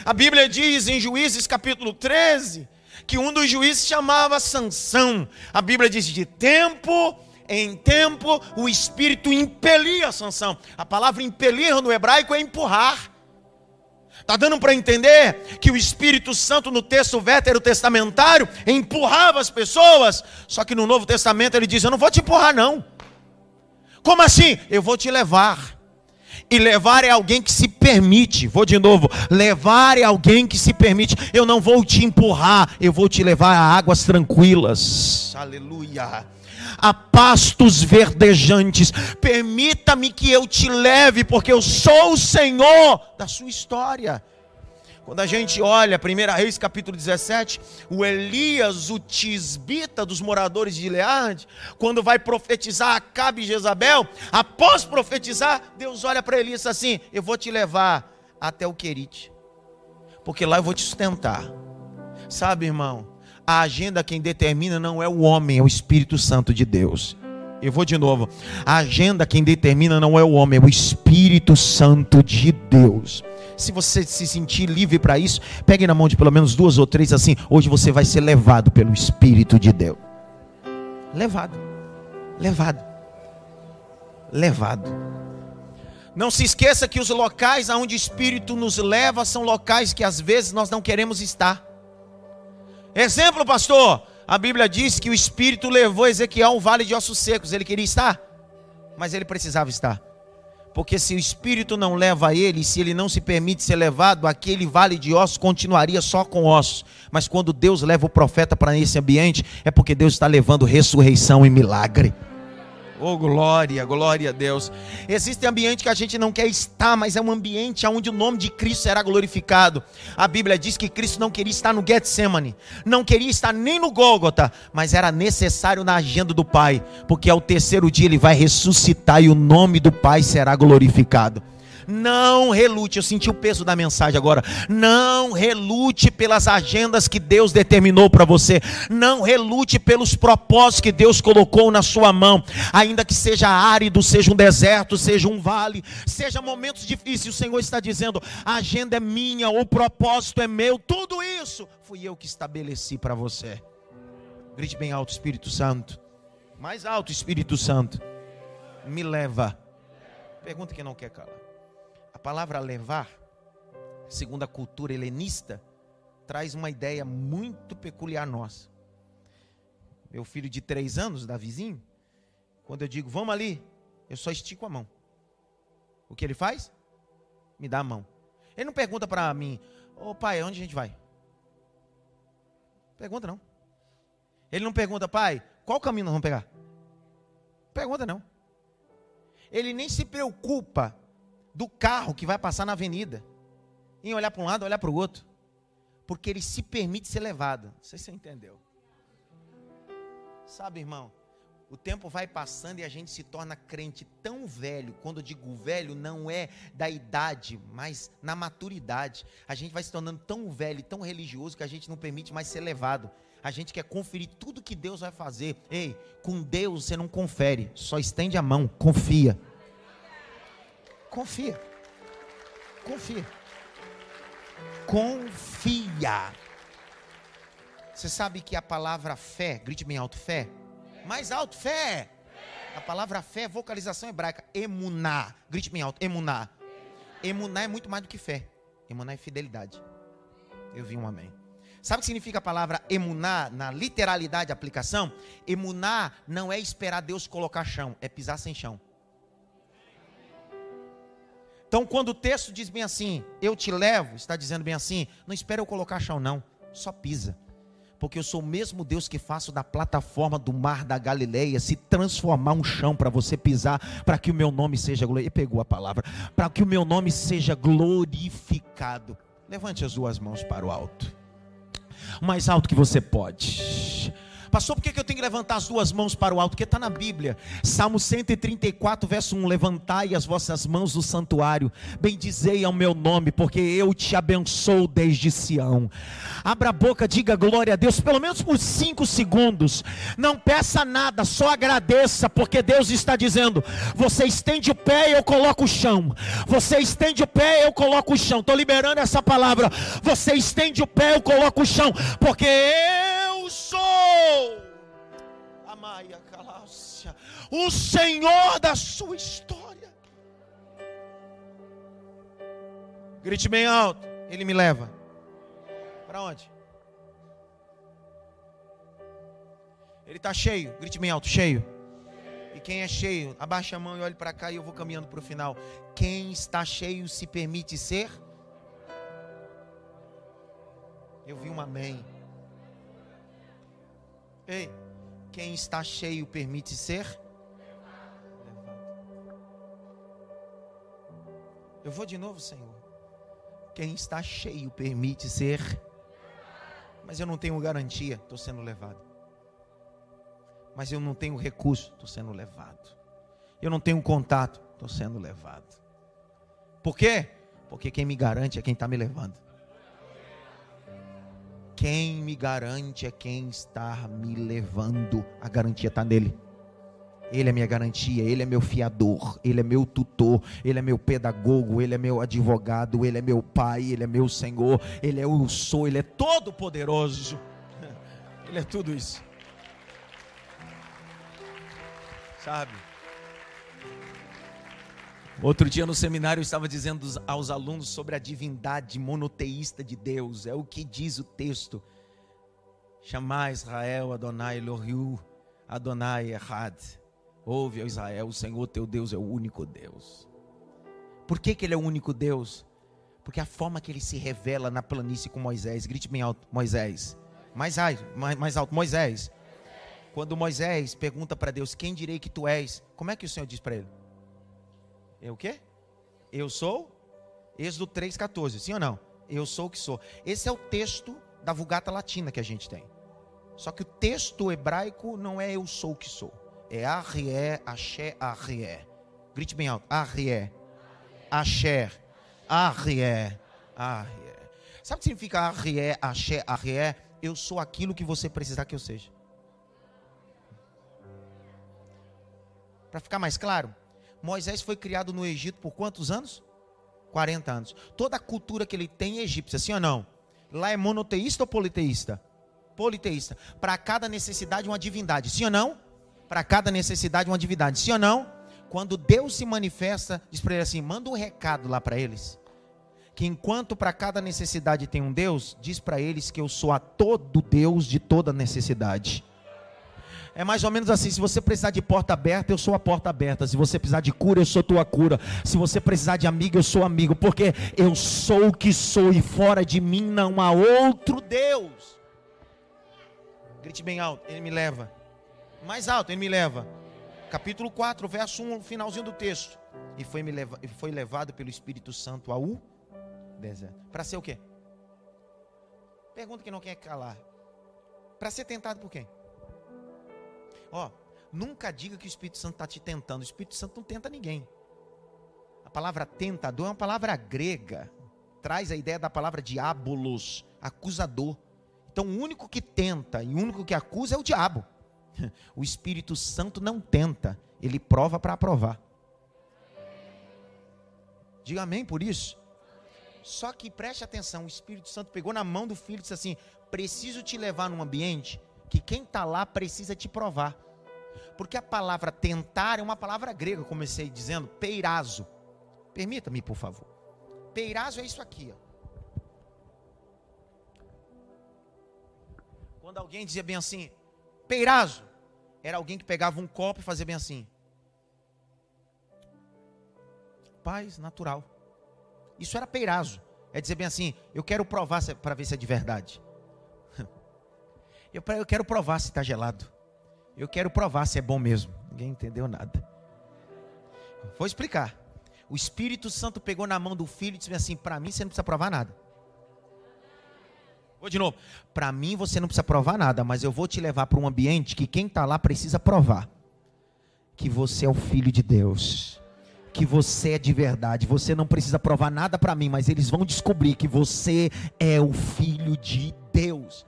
A Bíblia diz em Juízes capítulo 13 que um dos juízes chamava Sansão. A Bíblia diz de tempo em tempo o espírito impelia Sansão. A palavra impelir no hebraico é empurrar. Está dando para entender que o Espírito Santo no texto veterotestamentário empurrava as pessoas, só que no Novo Testamento ele diz: Eu não vou te empurrar, não. Como assim? Eu vou te levar. E levar é alguém que se permite. Vou de novo. Levar é alguém que se permite. Eu não vou te empurrar, eu vou te levar a águas tranquilas. Aleluia. A pastos verdejantes. Permita-me que eu te leve, porque eu sou o Senhor da sua história. Quando a gente olha 1 Reis capítulo 17, o Elias, o tisbita dos moradores de Gileade, quando vai profetizar Acabe e Jezabel, após profetizar, Deus olha para Elias assim: Eu vou te levar até o Querite, porque lá eu vou te sustentar. Sabe, irmão, a agenda quem determina não é o homem, é o Espírito Santo de Deus. Eu vou de novo. A agenda quem determina não é o homem, é o Espírito Santo de Deus. Se você se sentir livre para isso, pegue na mão de pelo menos duas ou três assim. Hoje você vai ser levado pelo Espírito de Deus. Levado. Levado. Levado. Não se esqueça que os locais aonde o Espírito nos leva são locais que às vezes nós não queremos estar. Exemplo, pastor. A Bíblia diz que o Espírito levou Ezequiel a um vale de ossos secos. Ele queria estar, mas ele precisava estar. Porque se o espírito não leva ele, se ele não se permite ser levado, aquele vale de ossos continuaria só com ossos. Mas quando Deus leva o profeta para esse ambiente, é porque Deus está levando ressurreição e milagre. Oh, glória, glória a Deus. Existe ambiente que a gente não quer estar, mas é um ambiente onde o nome de Cristo será glorificado. A Bíblia diz que Cristo não queria estar no Getsemane, não queria estar nem no Gólgota, mas era necessário na agenda do Pai, porque ao terceiro dia ele vai ressuscitar e o nome do Pai será glorificado. Não relute, eu senti o peso da mensagem agora. Não relute pelas agendas que Deus determinou para você. Não relute pelos propósitos que Deus colocou na sua mão. Ainda que seja árido, seja um deserto, seja um vale, seja momentos difíceis, o Senhor está dizendo: a agenda é minha, o propósito é meu, tudo isso fui eu que estabeleci para você. Grite bem alto, Espírito Santo. Mais alto, Espírito Santo. Me leva. Pergunta que não quer calar. Palavra levar, segundo a cultura helenista, traz uma ideia muito peculiar nossa. Meu filho de três anos, Davizinho, quando eu digo vamos ali, eu só estico a mão. O que ele faz? Me dá a mão. Ele não pergunta para mim, ô oh, pai, onde a gente vai? Pergunta não. Ele não pergunta, pai, qual caminho nós vamos pegar? Pergunta não. Ele nem se preocupa do carro que vai passar na avenida, em olhar para um lado, olhar para o outro, porque ele se permite ser levado. Não sei se você entendeu. Sabe, irmão, o tempo vai passando e a gente se torna crente tão velho. Quando eu digo velho, não é da idade, mas na maturidade. A gente vai se tornando tão velho, tão religioso que a gente não permite mais ser levado. A gente quer conferir tudo que Deus vai fazer. Ei, com Deus você não confere, só estende a mão, confia. Confia. Confia. Confia. Você sabe que a palavra fé, grite bem alto, fé. Mais alto, fé. A palavra fé vocalização hebraica, emuná. Grite bem alto, emuná. Emuná é muito mais do que fé. Emuná é fidelidade. Eu vi um amém. Sabe o que significa a palavra emuná na literalidade, aplicação? Emuná não é esperar Deus colocar chão, é pisar sem chão. Então, quando o texto diz bem assim, eu te levo, está dizendo bem assim, não espera eu colocar chão, não, só pisa. Porque eu sou o mesmo Deus que faço da plataforma do mar da Galileia se transformar um chão para você pisar, para que o meu nome seja glorificado. Pegou a palavra, para que o meu nome seja glorificado. Levante as duas mãos para o alto o mais alto que você pode. Pastor, por que eu tenho que levantar as duas mãos para o alto? Porque está na Bíblia. Salmo 134, verso 1: Levantai as vossas mãos do santuário, bendizei ao meu nome, porque eu te abençoo desde Sião. Abra a boca, diga glória a Deus, pelo menos por cinco segundos. Não peça nada, só agradeça, porque Deus está dizendo: Você estende o pé, eu coloco o chão. Você estende o pé, eu coloco o chão. Estou liberando essa palavra. Você estende o pé, eu coloco o chão, porque eu o Senhor da sua história. Grite bem alto, Ele me leva. Para onde? Ele está cheio, grite bem alto, cheio. E quem é cheio, abaixa a mão e olhe para cá e eu vou caminhando para o final. Quem está cheio se permite ser? Eu vi um amém. Ei, quem está cheio permite ser Eu vou de novo, Senhor. Quem está cheio permite ser. Mas eu não tenho garantia, estou sendo levado. Mas eu não tenho recurso, estou sendo levado. Eu não tenho contato, estou sendo levado. Por quê? Porque quem me garante é quem está me levando. Quem me garante é quem está me levando. A garantia está nele. Ele é minha garantia, ele é meu fiador, ele é meu tutor, ele é meu pedagogo, ele é meu advogado, ele é meu pai, ele é meu Senhor, ele é o sou, ele é todo poderoso. Ele é tudo isso. Sabe? Outro dia no seminário eu estava dizendo aos alunos sobre a divindade monoteísta de Deus. É o que diz o texto. Chamar Israel Adonai Elohiu, Adonai Errad. Ouve, Israel, o Senhor teu Deus é o único Deus. Por que, que ele é o único Deus? Porque a forma que ele se revela na planície com Moisés, grite bem alto, Moisés. Mais, mais, mais alto, Moisés. Quando Moisés pergunta para Deus, quem direi que tu és? Como é que o Senhor diz para ele? Eu o quê? Eu sou? Êxodo 3,14, sim ou não? Eu sou o que sou. Esse é o texto da Vulgata Latina que a gente tem. Só que o texto hebraico não é eu sou o que sou. É Arrié, Axé, Arrié. Grite bem alto. Arrié, Axé, Arrié, Arrié. Sabe o que significa Arrié, Axé, Arrié? Eu sou aquilo que você precisar que eu seja. Para ficar mais claro, Moisés foi criado no Egito por quantos anos? 40 anos. Toda a cultura que ele tem é egípcia, sim ou não? Lá é monoteísta ou politeísta? Politeísta. Para cada necessidade, uma divindade. Sim ou não? Para cada necessidade, uma divindade. Sim ou não? Quando Deus se manifesta, diz para ele assim: manda um recado lá para eles. Que enquanto para cada necessidade tem um Deus, diz para eles que eu sou a todo Deus de toda necessidade. É mais ou menos assim: se você precisar de porta aberta, eu sou a porta aberta. Se você precisar de cura, eu sou tua cura. Se você precisar de amigo, eu sou amigo. Porque eu sou o que sou e fora de mim não há outro Deus. Grite bem alto, ele me leva. Mais alto, ele me leva. Capítulo 4, verso 1, finalzinho do texto. E foi, me leva, foi levado pelo Espírito Santo ao deserto. Para ser o quê? Pergunta que não quer calar. Para ser tentado por quem? Ó, nunca diga que o Espírito Santo está te tentando. O Espírito Santo não tenta ninguém. A palavra tentador é uma palavra grega. Traz a ideia da palavra diabolos, acusador. Então o único que tenta e o único que acusa é o diabo. O Espírito Santo não tenta, ele prova para aprovar. Diga amém por isso. Só que preste atenção, o Espírito Santo pegou na mão do filho e disse assim: preciso te levar num ambiente que quem está lá precisa te provar. Porque a palavra tentar é uma palavra grega, comecei dizendo, peirazo. Permita-me, por favor. Peirazo é isso aqui, ó. Quando alguém dizia bem assim, peirazo, era alguém que pegava um copo e fazia bem assim. Paz natural. Isso era peirazo. É dizer bem assim, eu quero provar para ver se é de verdade. Eu, eu quero provar se está gelado. Eu quero provar se é bom mesmo. Ninguém entendeu nada. Vou explicar. O Espírito Santo pegou na mão do filho e disse assim: Para mim você não precisa provar nada. Vou de novo. Para mim você não precisa provar nada, mas eu vou te levar para um ambiente que quem está lá precisa provar que você é o filho de Deus. Que você é de verdade, você não precisa provar nada para mim, mas eles vão descobrir que você é o filho de Deus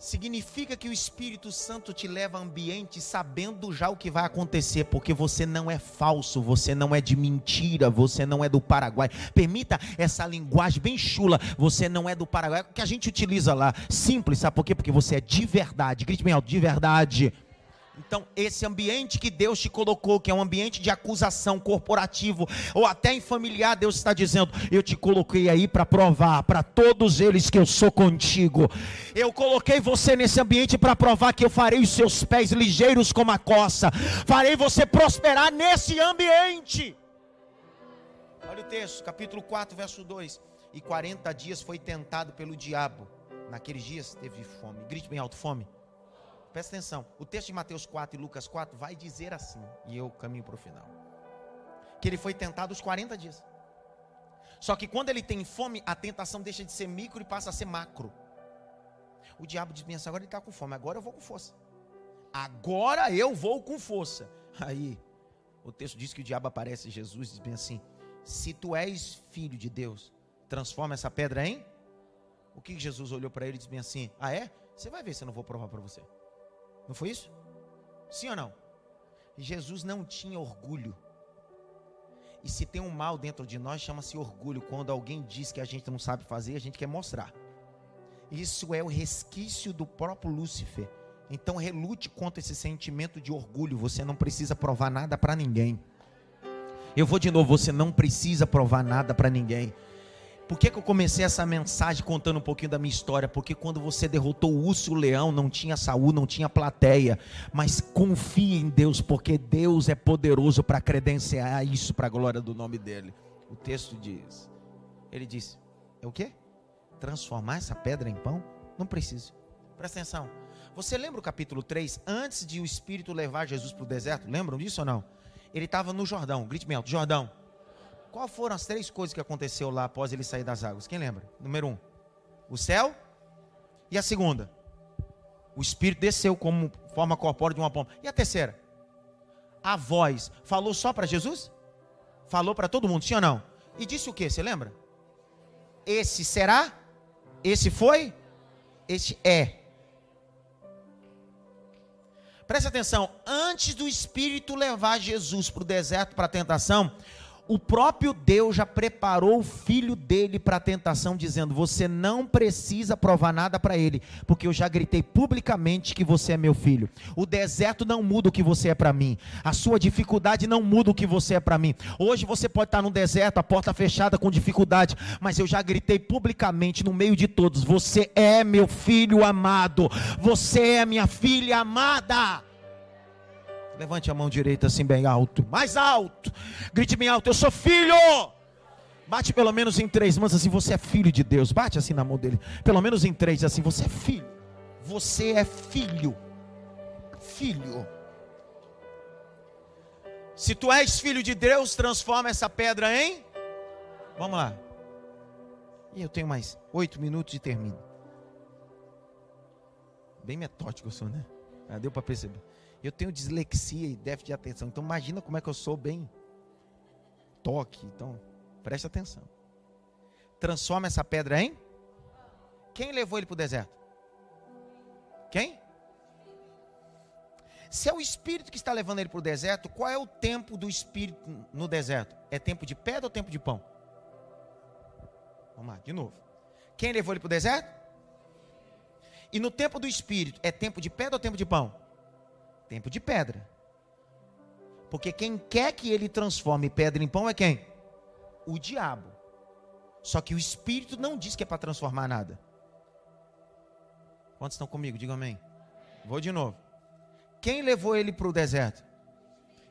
significa que o Espírito Santo te leva a ambiente sabendo já o que vai acontecer, porque você não é falso, você não é de mentira, você não é do Paraguai. Permita essa linguagem bem chula, você não é do Paraguai, que a gente utiliza lá, simples, sabe por quê? Porque você é de verdade. Grite bem alto, de verdade. Então, esse ambiente que Deus te colocou, que é um ambiente de acusação corporativo ou até em familiar, Deus está dizendo: Eu te coloquei aí para provar para todos eles que eu sou contigo. Eu coloquei você nesse ambiente para provar que eu farei os seus pés ligeiros como a coça, farei você prosperar nesse ambiente. Olha o texto, capítulo 4, verso 2: E 40 dias foi tentado pelo diabo. Naqueles dias teve fome. Grite bem alto: fome. Presta atenção. O texto de Mateus 4 e Lucas 4 vai dizer assim, e eu caminho para o final. Que ele foi tentado os 40 dias. Só que quando ele tem fome, a tentação deixa de ser micro e passa a ser macro. O diabo diz: pensa, agora ele está com fome, agora eu vou com força. Agora eu vou com força. Aí, o texto diz que o diabo aparece Jesus e diz bem assim: Se tu és filho de Deus, transforma essa pedra em. O que Jesus olhou para ele e disse bem assim: Ah, é? Você vai ver se eu não vou provar para você. Não foi isso? Sim ou não? Jesus não tinha orgulho. E se tem um mal dentro de nós, chama-se orgulho. Quando alguém diz que a gente não sabe fazer, a gente quer mostrar. Isso é o resquício do próprio Lúcifer. Então relute contra esse sentimento de orgulho. Você não precisa provar nada para ninguém. Eu vou de novo, você não precisa provar nada para ninguém. Por que, que eu comecei essa mensagem contando um pouquinho da minha história? Porque quando você derrotou o urso e o leão, não tinha saúde, não tinha plateia. Mas confie em Deus, porque Deus é poderoso para credenciar isso para a glória do nome dele. O texto diz: Ele disse, é o que? Transformar essa pedra em pão? Não preciso. Presta atenção. Você lembra o capítulo 3? Antes de o Espírito levar Jesus para o deserto? Lembram disso ou não? Ele estava no Jordão. Grite alto: Jordão qual foram as três coisas que aconteceu lá após ele sair das águas? Quem lembra? Número um, o céu. E a segunda? O Espírito desceu como forma corpórea de uma pomba. E a terceira? A voz. Falou só para Jesus? Falou para todo mundo, sim ou não? E disse o que? Você lembra? Esse será? Esse foi? Este é. Presta atenção, antes do Espírito levar Jesus para o deserto para a tentação, o próprio Deus já preparou o filho dele para a tentação, dizendo: Você não precisa provar nada para ele, porque eu já gritei publicamente que você é meu filho. O deserto não muda o que você é para mim, a sua dificuldade não muda o que você é para mim. Hoje você pode estar no deserto, a porta fechada com dificuldade, mas eu já gritei publicamente no meio de todos: Você é meu filho amado, você é minha filha amada. Levante a mão direita assim bem alto, mais alto. Grite bem alto, eu sou filho. Bate pelo menos em três mãos assim, você é filho de Deus. Bate assim na mão dele. Pelo menos em três assim, você é filho. Você é filho. Filho. Se tu és filho de Deus, transforma essa pedra em. Vamos lá. E eu tenho mais oito minutos e termino. Bem metódico eu sou, né? Ah, deu para perceber. Eu tenho dislexia e déficit de atenção. Então imagina como é que eu sou bem toque. Então, preste atenção. Transforma essa pedra em? Quem levou ele para o deserto? Quem? Se é o Espírito que está levando ele para o deserto, qual é o tempo do Espírito no deserto? É tempo de pedra ou tempo de pão? Vamos lá, de novo. Quem levou ele para o deserto? E no tempo do Espírito, é tempo de pedra ou tempo de pão? Tempo de pedra. Porque quem quer que ele transforme pedra em pão é quem? O diabo. Só que o Espírito não diz que é para transformar nada. Quantos estão comigo? Diga amém. Vou de novo. Quem levou ele para o deserto?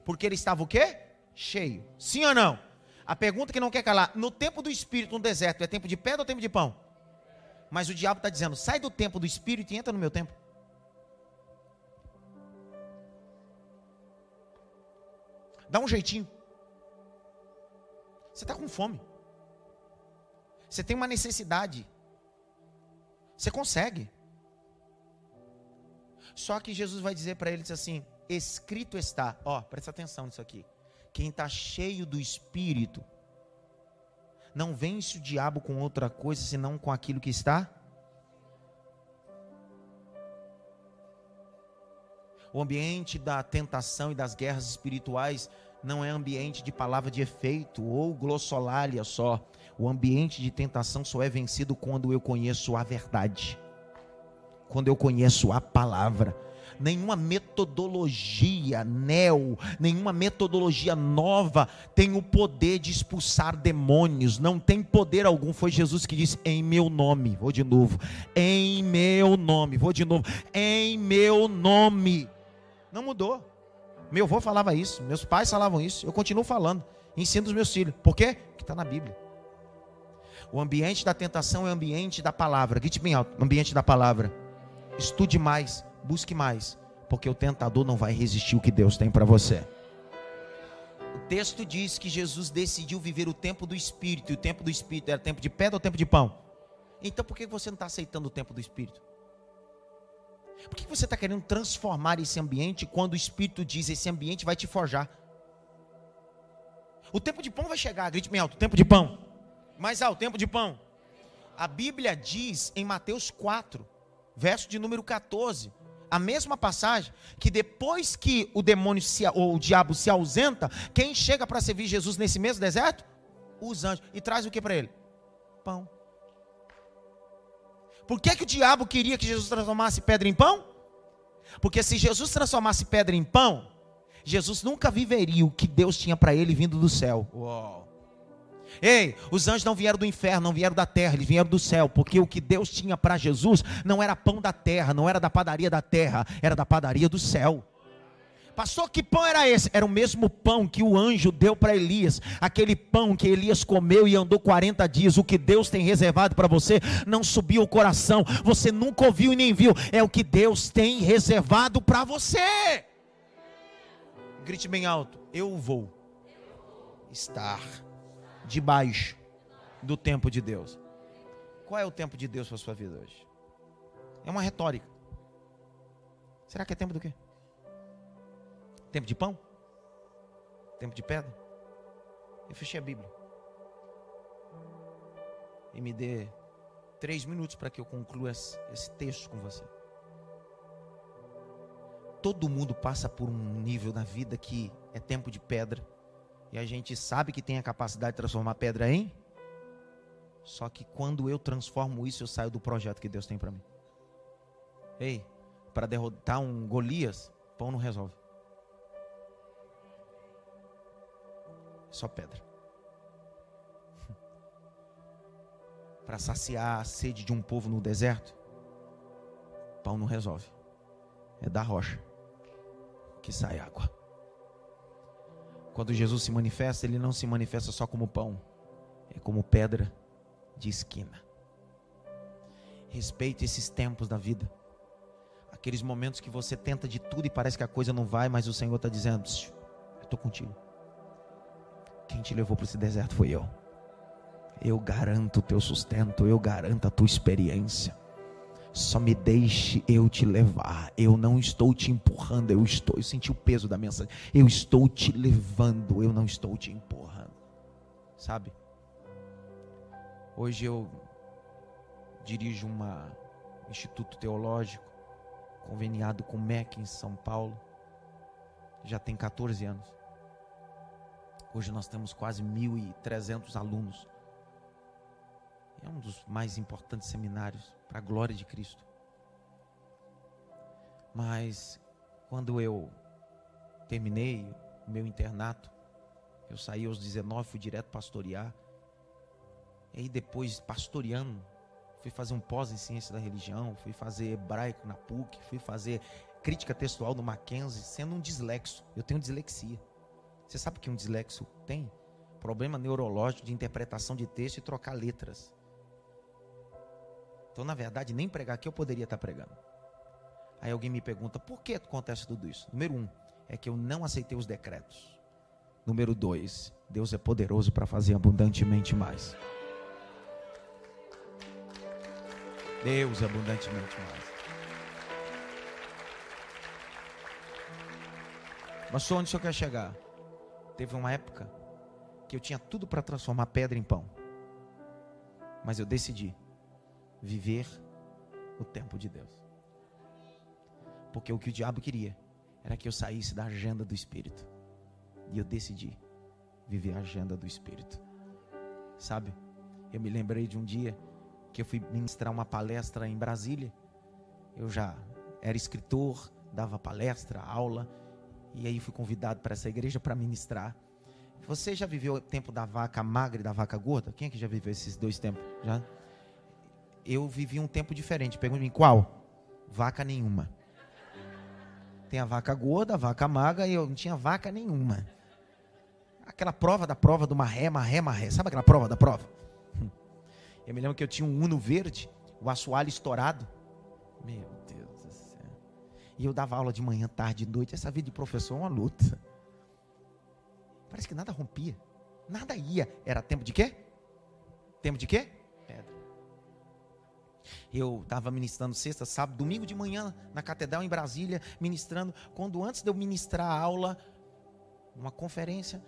Porque ele estava o quê? Cheio. Sim ou não? A pergunta que não quer calar: no tempo do Espírito no deserto, é tempo de pedra ou tempo de pão? Mas o diabo está dizendo: sai do tempo do Espírito e entra no meu tempo. Dá um jeitinho. Você está com fome. Você tem uma necessidade. Você consegue. Só que Jesus vai dizer para eles assim: escrito está, ó, presta atenção nisso aqui. Quem está cheio do Espírito, não vence o diabo com outra coisa senão com aquilo que está. O ambiente da tentação e das guerras espirituais não é ambiente de palavra de efeito ou glossolalia só. O ambiente de tentação só é vencido quando eu conheço a verdade. Quando eu conheço a palavra nenhuma metodologia neo, nenhuma metodologia nova tem o poder de expulsar demônios, não tem poder algum. Foi Jesus que disse: Em meu nome, vou de novo, em meu nome, vou de novo, em meu nome. Não mudou. Meu avô falava isso, meus pais falavam isso, eu continuo falando, ensino os meus filhos. Por quê? Porque está na Bíblia. O ambiente da tentação é o ambiente da palavra. Grite bem alto: ambiente da palavra. Estude mais, busque mais, porque o tentador não vai resistir o que Deus tem para você. O texto diz que Jesus decidiu viver o tempo do Espírito, e o tempo do Espírito era tempo de pedra ou tempo de pão? Então por que você não está aceitando o tempo do Espírito? Por que você está querendo transformar esse ambiente quando o Espírito diz esse ambiente vai te forjar? O tempo de pão vai chegar, grite bem alto, o tempo de pão. Mais alto, tempo de pão. A Bíblia diz em Mateus 4, verso de número 14, a mesma passagem que depois que o demônio se, ou o diabo se ausenta, quem chega para servir Jesus nesse mesmo deserto? Os anjos. E traz o que para ele? Pão. Por que, que o diabo queria que Jesus transformasse pedra em pão? Porque se Jesus transformasse pedra em pão, Jesus nunca viveria o que Deus tinha para ele vindo do céu. Uou. Ei, os anjos não vieram do inferno, não vieram da terra, eles vieram do céu, porque o que Deus tinha para Jesus não era pão da terra, não era da padaria da terra, era da padaria do céu. Pastor, que pão era esse? Era o mesmo pão que o anjo deu para Elias, aquele pão que Elias comeu e andou 40 dias. O que Deus tem reservado para você não subiu o coração, você nunca ouviu e nem viu, é o que Deus tem reservado para você. Grite bem alto: Eu vou estar debaixo do tempo de Deus. Qual é o tempo de Deus para sua vida hoje? É uma retórica. Será que é tempo do quê? Tempo de pão? Tempo de pedra? Eu fechei a Bíblia. E me dê três minutos para que eu conclua esse texto com você. Todo mundo passa por um nível na vida que é tempo de pedra E a gente sabe que tem a capacidade de transformar pedra em. Só que quando eu transformo isso, eu saio do projeto que Deus tem para mim. Ei, para derrotar um Golias, pão não resolve. Só pedra. para saciar a sede de um povo no deserto, pão não resolve. É da rocha que sai água. Quando Jesus se manifesta, ele não se manifesta só como pão, é como pedra de esquina. Respeite esses tempos da vida. Aqueles momentos que você tenta de tudo e parece que a coisa não vai, mas o Senhor está dizendo: Eu estou contigo. Quem te levou para esse deserto foi eu. Eu garanto o teu sustento, eu garanto a tua experiência. Só me deixe eu te levar. Eu não estou te empurrando, eu estou. Eu senti o peso da mensagem. Eu estou te levando, eu não estou te empurrando. Sabe? Hoje eu dirijo um instituto teológico conveniado com o MEC em São Paulo. Já tem 14 anos. Hoje nós temos quase 1.300 alunos é um dos mais importantes seminários para a glória de Cristo. Mas quando eu terminei o meu internato, eu saí aos 19, fui direto pastorear. E aí depois pastoreando, fui fazer um pós em ciência da religião, fui fazer hebraico na PUC, fui fazer crítica textual no Mackenzie, sendo um dislexo. Eu tenho dislexia. Você sabe que um dislexo tem? Problema neurológico de interpretação de texto e trocar letras. Então, na verdade, nem pregar aqui eu poderia estar pregando. Aí alguém me pergunta, por que acontece tudo isso? Número um, é que eu não aceitei os decretos. Número dois, Deus é poderoso para fazer abundantemente mais. Deus é abundantemente mais. Mas onde o senhor quer chegar? Teve uma época que eu tinha tudo para transformar pedra em pão. Mas eu decidi viver o tempo de Deus. Porque o que o diabo queria era que eu saísse da agenda do Espírito. E eu decidi viver a agenda do Espírito. Sabe? Eu me lembrei de um dia que eu fui ministrar uma palestra em Brasília. Eu já era escritor, dava palestra, aula, e aí fui convidado para essa igreja para ministrar. Você já viveu o tempo da vaca magra e da vaca gorda? Quem é que já viveu esses dois tempos? Já? eu vivi um tempo diferente. Pergunta em qual? Vaca nenhuma. Tem a vaca gorda, a vaca magra, e eu não tinha vaca nenhuma. Aquela prova da prova do marré, marré, marré. Sabe aquela prova da prova? Eu me lembro que eu tinha um uno verde, o assoalho estourado. Meu. E eu dava aula de manhã, tarde, noite. Essa vida de professor é uma luta. Parece que nada rompia. Nada ia. Era tempo de quê? Tempo de quê? Eu estava ministrando sexta, sábado, domingo de manhã na catedral em Brasília, ministrando. Quando antes de eu ministrar a aula, uma conferência,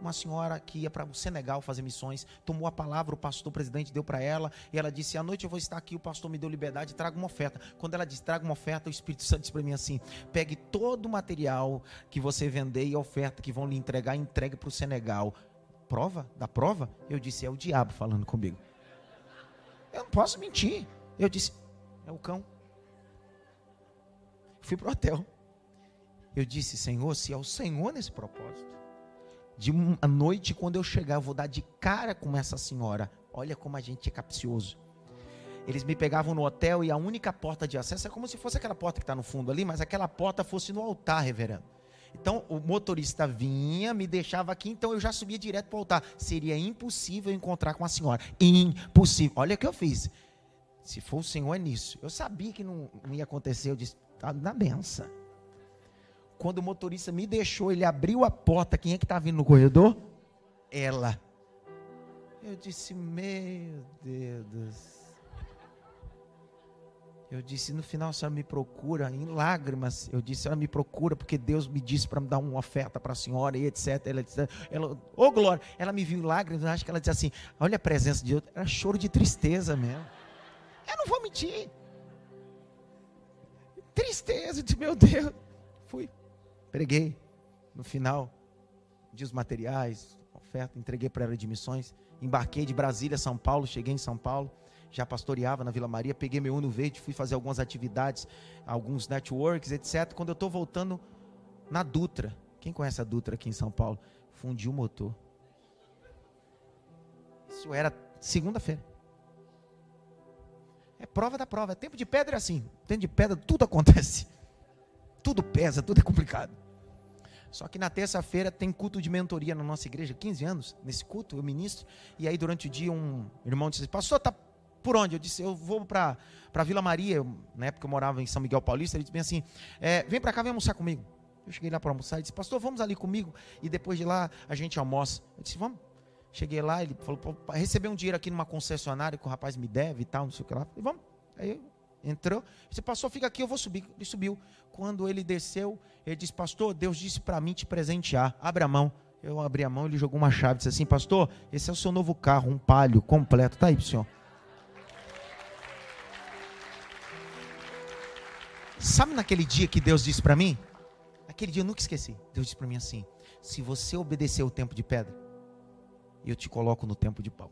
uma senhora que ia para o Senegal fazer missões, tomou a palavra, o pastor presidente deu para ela, e ela disse: À noite eu vou estar aqui, o pastor me deu liberdade, traga uma oferta. Quando ela disse: Traga uma oferta, o Espírito Santo disse para mim assim: Pegue todo o material que você vender e a oferta que vão lhe entregar, entregue para o Senegal. Prova? Da prova? Eu disse: É o diabo falando comigo. Eu não posso mentir. Eu disse: É o cão. Fui para o hotel. Eu disse: Senhor, se é o Senhor nesse propósito, de uma noite, quando eu chegar, eu vou dar de cara com essa senhora. Olha como a gente é capcioso. Eles me pegavam no hotel e a única porta de acesso é como se fosse aquela porta que está no fundo ali, mas aquela porta fosse no altar, reverendo. Então o motorista vinha, me deixava aqui, então eu já subia direto para o altar. Seria impossível encontrar com a senhora. Impossível. Olha o que eu fiz. Se for o Senhor é nisso. Eu sabia que não, não ia acontecer. Eu disse, está na benção. Quando o motorista me deixou, ele abriu a porta. Quem é que está vindo no corredor? Ela. Eu disse, meu Deus eu disse, no final a senhora me procura em lágrimas. Eu disse, ela me procura porque Deus me disse para me dar uma oferta para a senhora e etc. Ela disse, ela, ô oh, glória, ela me viu em lágrimas, acho que ela disse assim, olha a presença de Deus, era choro de tristeza mesmo. Eu não vou mentir. Tristeza, eu disse, meu Deus. Fui, preguei. No final, os materiais, oferta, entreguei para ela de missões. Embarquei de Brasília, São Paulo, cheguei em São Paulo, já pastoreava na Vila Maria, peguei meu Uno Verde, fui fazer algumas atividades, alguns networks, etc. Quando eu estou voltando na Dutra, quem conhece a Dutra aqui em São Paulo? Fundiu o motor. Isso era segunda-feira. É prova da prova. É tempo de pedra é assim. Tempo de pedra, tudo acontece. Tudo pesa, tudo é complicado. Só que na terça-feira tem culto de mentoria na nossa igreja, 15 anos, nesse culto, eu ministro. E aí, durante o dia, um irmão disse: Pastor, tá por onde? Eu disse: Eu vou para Vila Maria. na época eu morava em São Miguel Paulista. Ele disse bem assim: é, Vem para cá, vem almoçar comigo. Eu cheguei lá para almoçar e disse: Pastor, vamos ali comigo. E depois de lá a gente almoça. Eu disse: Vamos. Cheguei lá, ele falou: Receber um dinheiro aqui numa concessionária que o rapaz me deve e tal, não sei o que lá. Eu falei, vamos. Aí eu entrou, disse, pastor, fica aqui, eu vou subir. Ele subiu. Quando ele desceu, ele disse, pastor, Deus disse para mim te presentear. Abre a mão. Eu abri a mão, ele jogou uma chave, disse assim, pastor, esse é o seu novo carro, um palio completo. Tá aí, senhor. Sabe naquele dia que Deus disse para mim? Aquele dia eu nunca esqueci. Deus disse para mim assim: se você obedecer o tempo de pedra, eu te coloco no tempo de pau.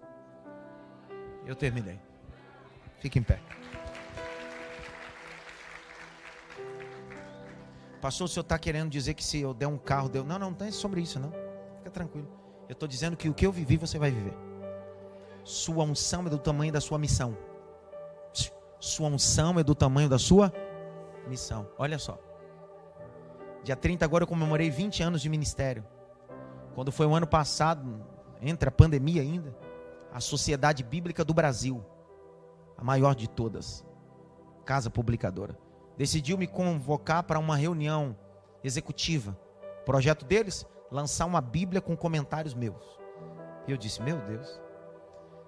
Eu terminei. Fique em pé. Pastor, o senhor está querendo dizer que se eu der um carro, deu. Não, não, não é sobre isso, não. Fica tranquilo. Eu estou dizendo que o que eu vivi, você vai viver. Sua unção é do tamanho da sua missão. Sua unção é do tamanho da sua missão. Olha só. Dia 30 agora eu comemorei 20 anos de ministério. Quando foi o ano passado, entre a pandemia ainda, a Sociedade Bíblica do Brasil, a maior de todas, casa publicadora, decidiu me convocar para uma reunião executiva. O projeto deles, lançar uma Bíblia com comentários meus. E eu disse, meu Deus.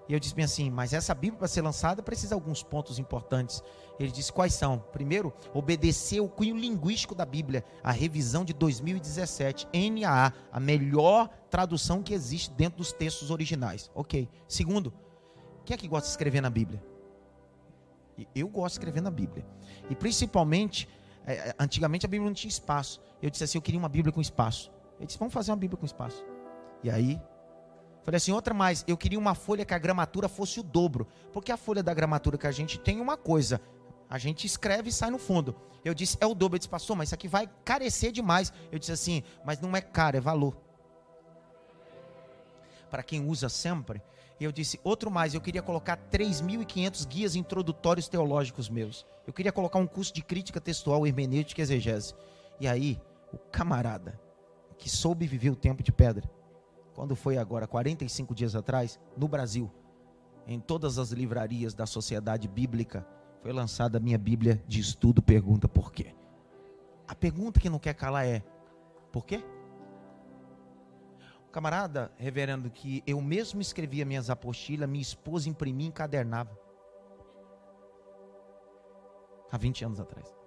E eu disse bem assim, mas essa Bíblia para ser lançada precisa de alguns pontos importantes. Ele disse quais são? Primeiro, obedecer o cunho linguístico da Bíblia, a revisão de 2017, NAA, a melhor tradução que existe dentro dos textos originais. Ok. Segundo, quem é que gosta de escrever na Bíblia? Eu gosto de escrever na Bíblia. E principalmente, é, é, antigamente a Bíblia não tinha espaço. Eu disse assim, eu queria uma Bíblia com espaço. Ele disse, vamos fazer uma Bíblia com espaço. E aí, falei assim, outra mais, eu queria uma folha que a gramatura fosse o dobro. Porque a folha da gramatura que a gente tem uma coisa, a gente escreve e sai no fundo. Eu disse, é o dobro. Ele disse, pastor, mas isso aqui vai carecer demais. Eu disse assim, mas não é caro, é valor. Para quem usa sempre, e eu disse, outro mais, eu queria colocar 3.500 guias introdutórios teológicos meus. Eu queria colocar um curso de crítica textual, hermenêutica e exegese. E aí, o camarada que soube viver o tempo de pedra, quando foi agora, 45 dias atrás, no Brasil, em todas as livrarias da Sociedade Bíblica, foi lançada a minha Bíblia de estudo, pergunta por quê. A pergunta que não quer calar é: por quê? Camarada, reverendo, que eu mesmo escrevia minhas apostilas, minha esposa imprimia e encadernava. Há 20 anos atrás.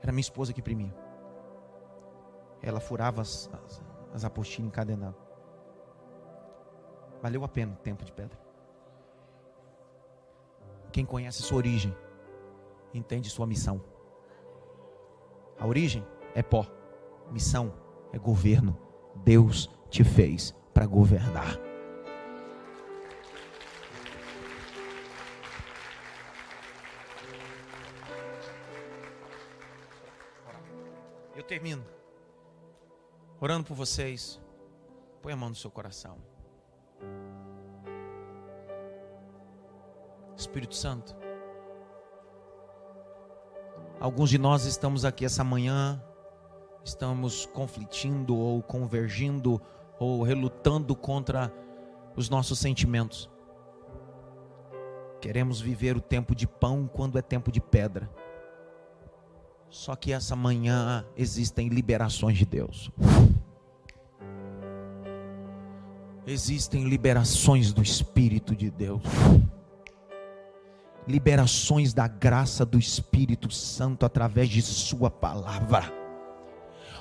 Era minha esposa que imprimia. Ela furava as, as, as apostilas e encadernava. Valeu a pena o tempo de pedra. Quem conhece sua origem, entende sua missão. A origem é pó, missão é governo. Deus te fez para governar. Eu termino orando por vocês. Põe a mão no seu coração. Espírito Santo. Alguns de nós estamos aqui essa manhã, estamos conflitindo ou convergindo ou relutando contra os nossos sentimentos. Queremos viver o tempo de pão quando é tempo de pedra. Só que essa manhã existem liberações de Deus. Existem liberações do Espírito de Deus liberações da graça do Espírito Santo através de Sua palavra.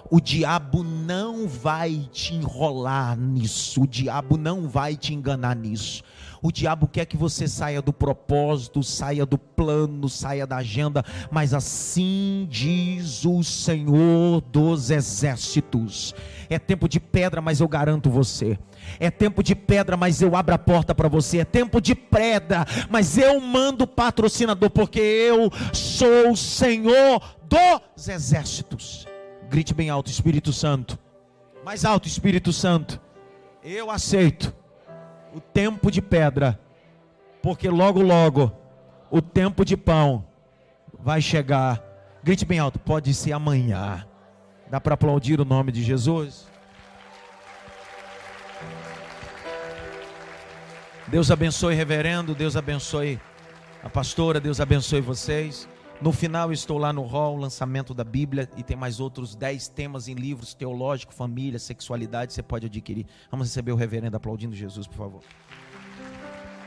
O diabo não vai te enrolar nisso, o diabo não vai te enganar nisso. O diabo quer que você saia do propósito, saia do plano, saia da agenda, mas assim diz o Senhor dos exércitos. É tempo de pedra, mas eu garanto você. É tempo de pedra, mas eu abro a porta para você. É tempo de pedra, mas eu mando patrocinador, porque eu sou o Senhor dos exércitos. Grite bem alto, Espírito Santo. Mais alto, Espírito Santo. Eu aceito o tempo de pedra, porque logo, logo, o tempo de pão vai chegar. Grite bem alto, pode ser amanhã. Dá para aplaudir o nome de Jesus? Deus abençoe, reverendo. Deus abençoe a pastora. Deus abençoe vocês. No final, estou lá no hall, lançamento da Bíblia, e tem mais outros dez temas em livros teológico, família, sexualidade, você pode adquirir. Vamos receber o reverendo aplaudindo Jesus, por favor.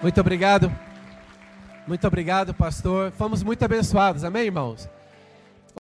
Muito obrigado. Muito obrigado, pastor. Fomos muito abençoados, amém, irmãos?